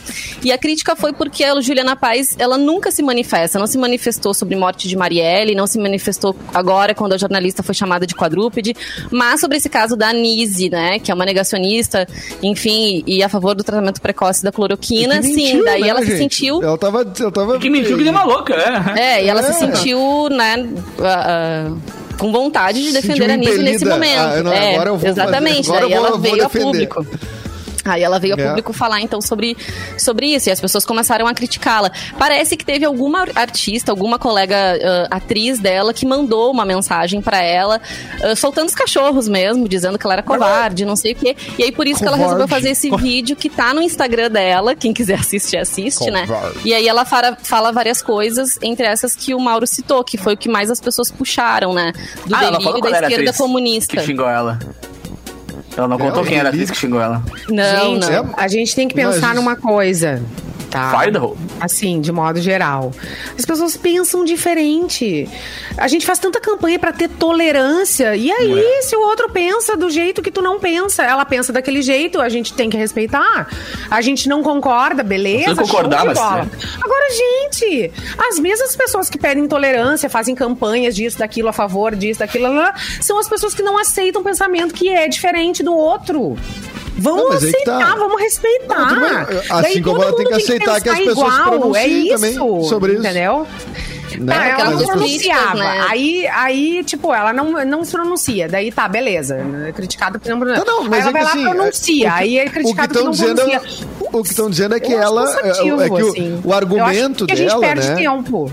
E a crítica foi porque a Juliana Paz, ela nunca se manifesta, não se manifestou sobre morte de Marielle, não se manifestou agora quando a jornalista foi chamada de quadrúpede, mas sobre esse caso da Nise, né, que é uma negacionista, enfim, e a favor do tratamento precoce da cloroquina, Que sim, mentiu, daí né, ela se gente? sentiu Ela tava. Ela tava Que mentiu que nem uma louca, é. é, e ela se É. sentiu, né, ah, ah, com vontade de Se defender a Nise nesse momento. Ah, não, É, agora eu vou exatamente, fazer- agora daí eu vou- ela vou veio a público. Aí ela veio a É. público falar então sobre, sobre isso e as pessoas começaram a criticá-la. Parece que teve alguma artista, alguma colega ah, atriz dela que mandou uma mensagem pra ela, ah, soltando os cachorros mesmo, dizendo que ela era covarde, não sei o quê. E aí por isso que ela Covarde. resolveu fazer esse vídeo que tá no Instagram dela, quem quiser assistir, assiste, né? Covarde. E aí ela fala, fala várias coisas, entre essas que o Mauro citou, que foi o que mais as pessoas puxaram, né? Do Ah, ela delírio falou da qual era a esquerda atriz comunista. Que xingou ela. Ela não contou É, quem era a ele- atriz que xingou ela. Não, gente, não. É, a gente tem que pensar numa coisa. Tá? Hole. Assim, de modo geral. As pessoas pensam diferente. A gente faz tanta campanha pra ter tolerância. E aí, É. se o outro pensa do jeito que tu não pensa, ela pensa daquele jeito, a gente tem que respeitar. A gente não concorda, beleza? Não concordar, mas bola. Agora, gente, as mesmas pessoas que pedem tolerância, fazem campanhas disso, daquilo, a favor disso, daquilo, lá, são as pessoas que não aceitam o pensamento que é diferente do outro. Vamos Não, mas aí que tá. aceitar, vamos respeitar. Não. Assim Daí como ela tem que aceitar que as pessoas se pronunciem é também isso, sobre isso. Entendeu? Né? Tá, ela não coisas pronunciava. né? Aí, aí, tipo, ela não, não se pronuncia. Daí tá, beleza. É criticado porque não pronuncia. Não, não, mas aí ela é vai lá assim, pronuncia. é- o que- aí é o que criticado estão não dizendo, é- pronuncia. o que estão dizendo é que ela é, é que o- assim. o, argumento Eu acho que a gente dela, perde né? tempo.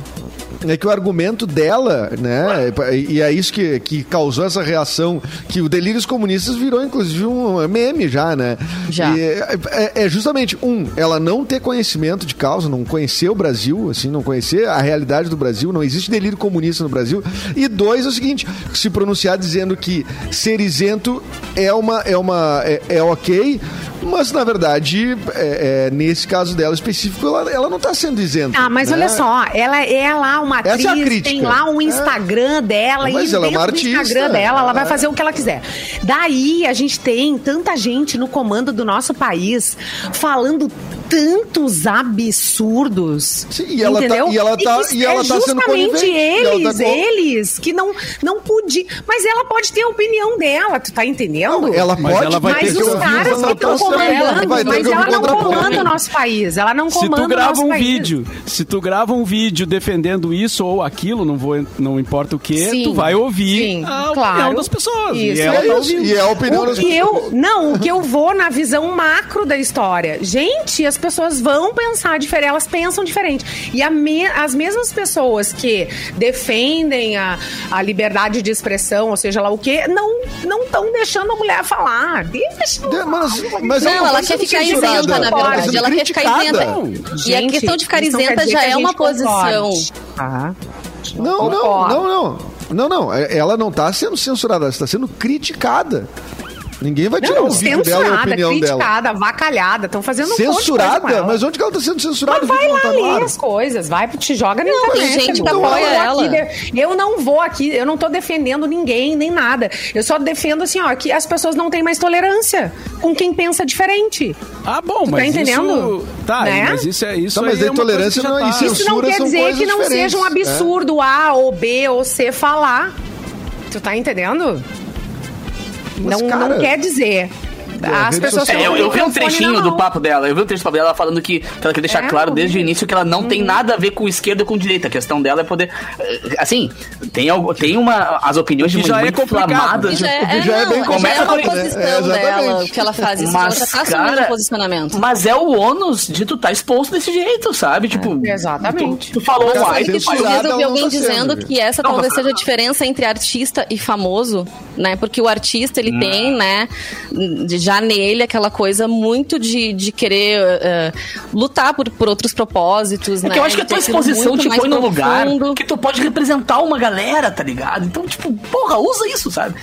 É que o argumento dela, né, e é isso que, que causou essa reação, que o Delírios Comunistas virou, inclusive, um meme já, né? Já. É, é- é justamente, um, ela não ter conhecimento de causa, não conhecer o Brasil, assim, não conhecer a realidade do Brasil, não existe delírio comunista no Brasil. E dois, é o seguinte, se pronunciar dizendo que ser isento é uma, é uma, é, é ok, mas na verdade, é- é, nesse caso dela específico, ela, ela não está sendo isenta. Ah, mas né? olha só, ela é lá uma Essa atriz, é tem lá um É. Instagram dela Mas e ela é dentro uma do artista, Instagram dela, ela vai é. fazer o que ela quiser. Daí a gente tem tanta gente no comando do nosso país falando tantos absurdos. Sim, e ela tá- entendeu? e ela tá- que e ela é tá sendo conivente, e ela eles, tá eles que não não podiam, mas ela pode ter a opinião dela, tu tá entendendo? Ela Mas pode, ela vai mas ter os caras que estão comandando, vai ter mas ela não comanda o nosso país. Ela não Se comanda tu o grava nosso um país. vídeo, se tu grava um vídeo defendendo isso ou aquilo, não vou, não importa o que, Sim, tu vai ouvir sim, a opinião claro. das pessoas. Isso, e ela É tá isso, ouvindo. e é a opinião O das que pessoas. eu, não, o que eu vou na visão macro da história. Gente, as pessoas vão pensar diferente, elas pensam diferente. E a me- as mesmas pessoas que defendem a, a liberdade de expressão, ou seja lá o quê, não não estão deixando a mulher falar. Deixa De- mas- mas Não, ela ela quer ficar censurada, isenta, na verdade. Ela quer ficar isenta. e a Gente, questão de ficar não isenta já que é uma gente posição. Tá? Não, não, não, não. Não, não. é- Ela não está sendo censurada, ela está sendo criticada. Ninguém vai tirar Não, o vídeo dela e a censurada, opinião dela. criticada, avacalhada, estão fazendo um Censurada? Mas onde que ela está sendo censurada? Mas vai lá tá ar. as coisas, vai, te joga na Não, tem internet. gente que eu não apoia vou ela. aqui de- eu não vou aqui, eu não tô defendendo ninguém, nem nada. Eu só defendo assim, ó, que as pessoas não têm mais tolerância com quem pensa diferente. Ah, bom, Tu mas tá entendendo? isso... Tá, Né? mas isso é isso Tá, mas aí é uma coisa tolerância que já não é tá. isso. Isso não quer dizer que não seja um diferentes, absurdo A ou B ou C falar. Tu tá entendendo? Mas, não, cara, não quer dizer. As pessoas É, eu, eu vi um trechinho do papo dela, eu vi um trecho do papo dela ela falando que, que ela quer deixar É, claro desde o início que ela não tem nada a ver com esquerda ou com direita. A questão dela é poder. eh, Assim, tem, algo, tem uma. As opiniões de já é muito inflamadas. Já é, já é não, bem já é uma posição É, dela, que ela faz isso. ela já tá assumindo um posicionamento. Mas é o ônus de tu estar exposto desse jeito, sabe? Tipo, Exatamente. Tu, tu falou Cara, um dias eu vi alguém tá dizendo que essa talvez mas- seja a diferença entre artista e famoso, né? Porque o artista, ele tem, né, de- já nele aquela coisa muito de, de querer eh, lutar por, por outros propósitos, É né? que eu acho que a de tua exposição te põe num lugar que tu pode representar uma galera, tá ligado? Então, tipo, porra, usa isso, sabe?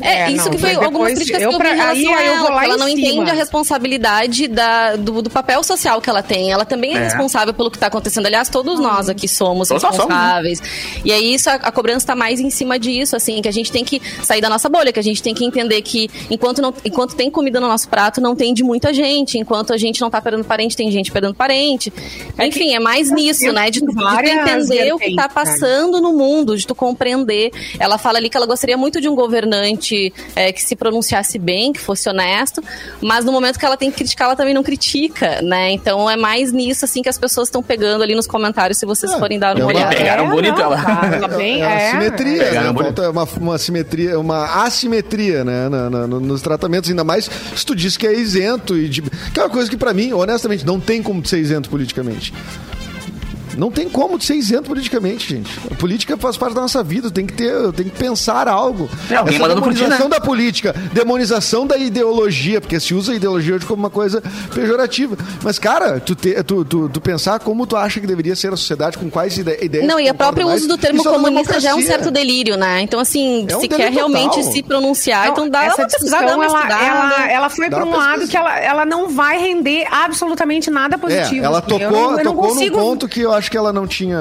É, É, isso não, que foi mas algumas críticas eu que eu vi pra- em relação aí a eu ela, vou lá que ela em não cima. entende a responsabilidade da, do, do papel social que ela tem. Ela também é, É. responsável pelo que está acontecendo. Aliás, todos nós aqui somos Todos somos, né? responsáveis. E aí isso, a, a cobrança está mais em cima disso, assim, que a gente tem que sair da nossa bolha, que a gente tem que entender que enquanto, não, enquanto tem comida no nosso prato, não tem de muita gente. Enquanto a gente não tá perdendo parente, tem gente perdendo parente. Enfim, é mais nisso, né? De, tu- de tu entender o que tá né? passando no mundo, de tu compreender. Ela fala ali que ela gostaria muito de um governante é, que se pronunciasse bem, que fosse honesto, mas no momento que ela tem que criticar, ela também não critica, né? Então é mais nisso, assim, que as pessoas estão pegando ali nos comentários, se vocês É, forem dar é uma uma- olhada. Pegaram bonito não, ela. tá, tá bem, É é. simetria, É, né? é uma, uma simetria, uma assimetria, né? na- na- no- nos tratamentos, ainda mais se tu diz que é isento e de, que é uma coisa que pra mim, honestamente, não tem como ser isento politicamente. Não tem como de ser isento politicamente, gente. A política faz parte da nossa vida, tem que ter, tem que pensar algo. É, alguém Essa mandando ti, demonização né? da política, demonização da ideologia, porque se usa a ideologia hoje como uma coisa pejorativa. Mas, cara, tu, te- tu, tu, tu pensar como tu acha que deveria ser a sociedade, com quais ide- ideias. Não, e o próprio mais, uso do termo é comunista já é um certo delírio, né? Então, assim, É um se quer realmente total. se pronunciar, Não, então dá essa uma dá discussão, uma ela, ela, ela foi para um lado que ela, ela não vai render absolutamente nada positivo. É, ela Eu tocou, não- eu não tocou consigo- num ponto que eu acho que ela não tinha.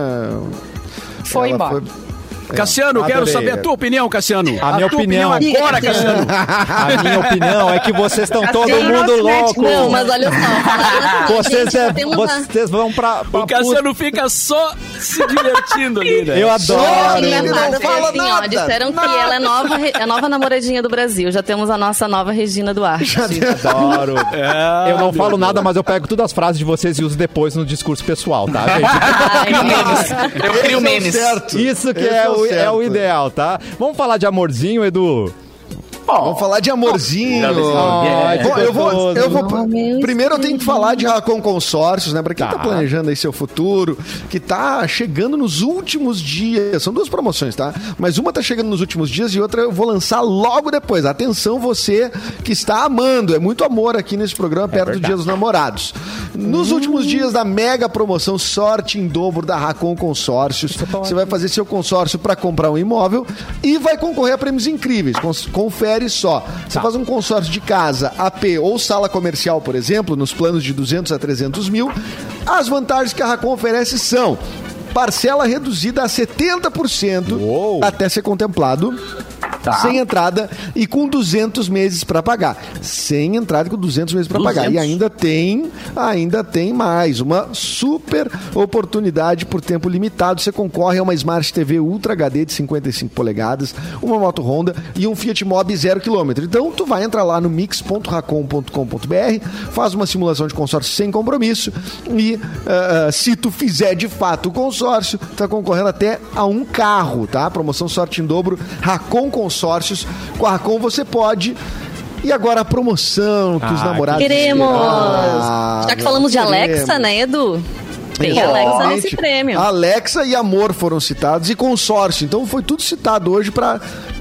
Foi ela embora. Cassiano, quero adorei. saber a tua opinião, Cassiano. A minha tua opinião- agora, Cassiano. A minha opinião é que vocês estão todo mundo louco. Não, mas olha só. Vocês, gente, é- a- vocês vão pra. pra O Cassiano fica só se divertindo ali, né? Eu adoro. engraçado, não fala assim, ó, nada, disseram nada. que ela é nova, re- a nova namoradinha do Brasil. Já temos a nossa nova Regina Duarte. Adoro. É, Eu não falo Deus. nada, mas eu pego todas as frases de vocês e uso depois no discurso pessoal, tá, gente? Eu crio é o memes. certo. Isso que é, o, é o ideal, tá? Vamos falar de amorzinho, Edu? Vamos falar de amorzinho. Ai, Bom, que eu vou, eu vou. Oh, meu Primeiro eu tenho que falar de Racon Consórcios, né? Pra quem tá. Tá. planejando aí seu futuro, que tá chegando nos últimos dias. São duas promoções, tá? Mas uma tá chegando nos últimos dias e outra eu vou lançar logo depois. Atenção, você que está amando. É muito amor aqui nesse programa, perto do Dia dos Namorados. Nos últimos dias da mega promoção Sorte em Dobro da Racon Consórcios, você vai fazer seu consórcio para comprar um imóvel e vai concorrer a prêmios incríveis. Cons- Só. Você faz um consórcio de casa, AP ou sala comercial, por exemplo, nos planos de 200 a 300 mil. As vantagens que a Racon oferece são parcela reduzida a 70% Uou. até ser contemplado. Tá. Sem entrada e com 200 meses para pagar. Sem entrada e com 200 meses para pagar. E 200? ainda tem, ainda tem mais, uma super oportunidade por tempo limitado. Você concorre a uma Smart TV Ultra HD de 55 polegadas, uma moto Honda e um Fiat Mobi 0 km. Então tu vai entrar lá no mix.racon.com.br, faz uma simulação de consórcio sem compromisso e ah, se tu fizer de fato o consórcio, tá concorrendo até a um carro, tá? Promoção sorte em dobro, Racon Consórcios. Com a Racon você pode e agora a promoção que os Ah, namorados Queremos! esperavam. Já que falamos de Alexa, Queremos. né, Edu? Tem Exatamente. Alexa nesse prêmio. Alexa e amor foram citados e consórcio. Então foi tudo citado hoje para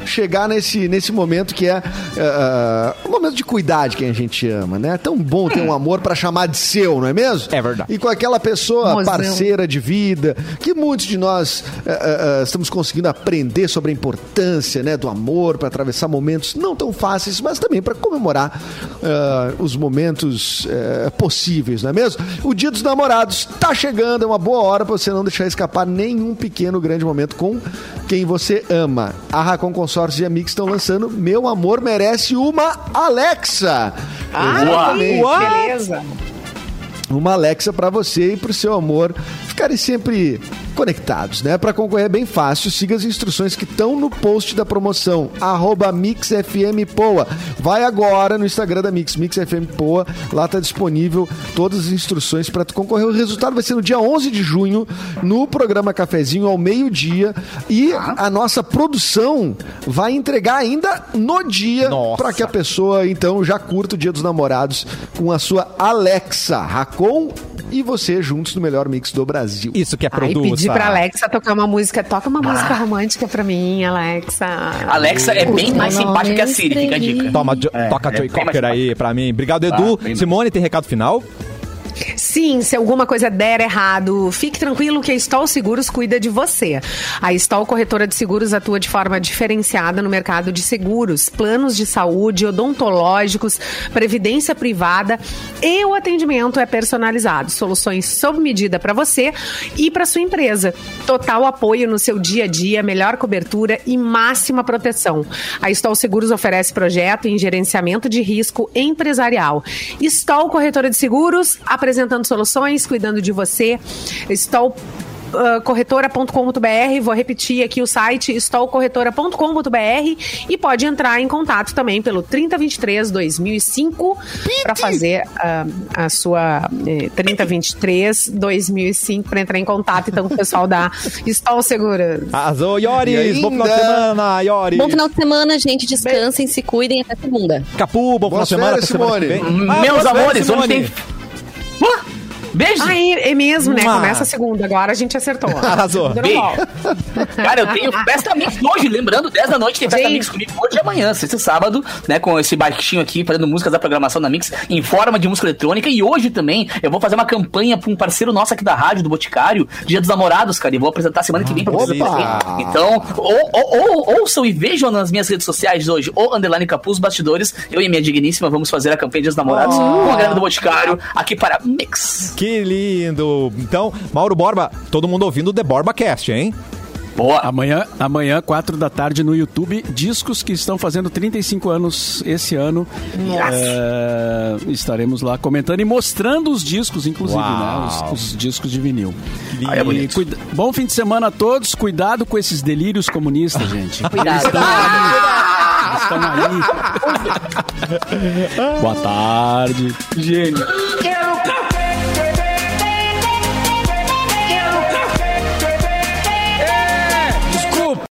chegar nesse, nesse momento que é ah, um momento de cuidado que a gente ama, né? É tão bom ter um amor para chamar de seu, não é mesmo? É verdade. E com aquela pessoa Mozão. parceira de vida, que muitos de nós ah, ah, estamos conseguindo aprender sobre a importância né, do amor para atravessar momentos não tão fáceis, mas também para comemorar os momentos possíveis, não é mesmo? O Dia dos Namorados está chegando, é uma boa hora para você não deixar escapar nenhum pequeno grande momento com quem você ama. A Racon Consórcio e a Mix estão lançando Meu Amor Merece uma Alexa. Ah, Exatamente beleza. uma Alexa para você e para o seu amor ficarem sempre conectados, né? Para concorrer é bem fácil, siga as instruções que estão no post da promoção, arroba MixFMPoa. Vai agora no Instagram da Mix, MixFMPoa, lá tá disponível todas as instruções para tu concorrer. O resultado vai ser no dia 11 de junho, no programa Cafezinho, ao meio-dia, e a nossa produção vai entregar ainda no dia para que a pessoa, então, já curta o Dia dos Namorados com a sua Alexa, Racon e você juntos no melhor mix do Brasil. Isso que é Aí produto. pedi pra Alexa tocar uma música. Toca uma música romântica pra mim, Alexa. Alexa é bem mais simpática que a Siri, fica a dica. Toma, jo- É, toca é Joy Cocker aí pra mim. Obrigado, Edu. bem mais. Simone, tem recado final? Sim, se alguma coisa der errado, fique tranquilo que a Stol Seguros cuida de você. A Stol Corretora de Seguros atua de forma diferenciada no mercado de seguros, planos de saúde, odontológicos, previdência privada e o atendimento é personalizado. Soluções sob medida para você e para sua empresa. Total apoio no seu dia a dia, melhor cobertura e máxima proteção. A Stol Seguros oferece projeto em gerenciamento de risco empresarial. Stol Corretora de Seguros, apresentando soluções, cuidando de você. Stol uh, corretora.com.br, vou repetir aqui o site stolcorretora.com.br e pode entrar em contato também pelo 3023 2005 para fazer uh, a sua eh, 3023 2005 para entrar em contato então com o pessoal da Stol Seguros. Arrasou, E Yoris. Bom final de semana, Yoris. Bom final de semana, gente. Descansem, se cuidem até segunda. Capu, bom final de semana. férias, semana vem. Ah, Meus boas férias, amores, onde tem. Beijo! Ah, é, é mesmo, né? Mua. Começa a segunda, agora a gente acertou. Arrasou. Cara, eu tenho festa mix hoje, lembrando, 10 da noite tem festa Gente. mix comigo hoje e amanhã, sexta e sábado, né, com esse baixinho aqui, fazendo músicas da programação da Mix em forma de música eletrônica. E hoje também eu vou fazer uma campanha pra um parceiro nosso aqui da rádio, do Boticário, Dia dos Namorados, cara, e vou apresentar semana que vem pra vocês. Então, ou, ou, ou- ouçam e vejam nas minhas redes sociais hoje, ou Underline Capuz Bastidores, eu e minha digníssima vamos fazer a campanha Dia dos Namorados com a galera do Boticário aqui para Mix. Que lindo. Então, Mauro Borba, todo mundo ouvindo o The Borba Cast, hein? Boa! Amanhã, amanhã, 4 da tarde, no YouTube, discos que estão fazendo 35 anos esse ano. É, estaremos lá comentando e mostrando os discos, inclusive, né? Os, os discos de vinil. Aí é E bonito. cuida- Bom fim de semana a todos. Cuidado com esses delírios comunistas, gente. Cuidado. Eles estão aí. Boa tarde. Gênio. Eu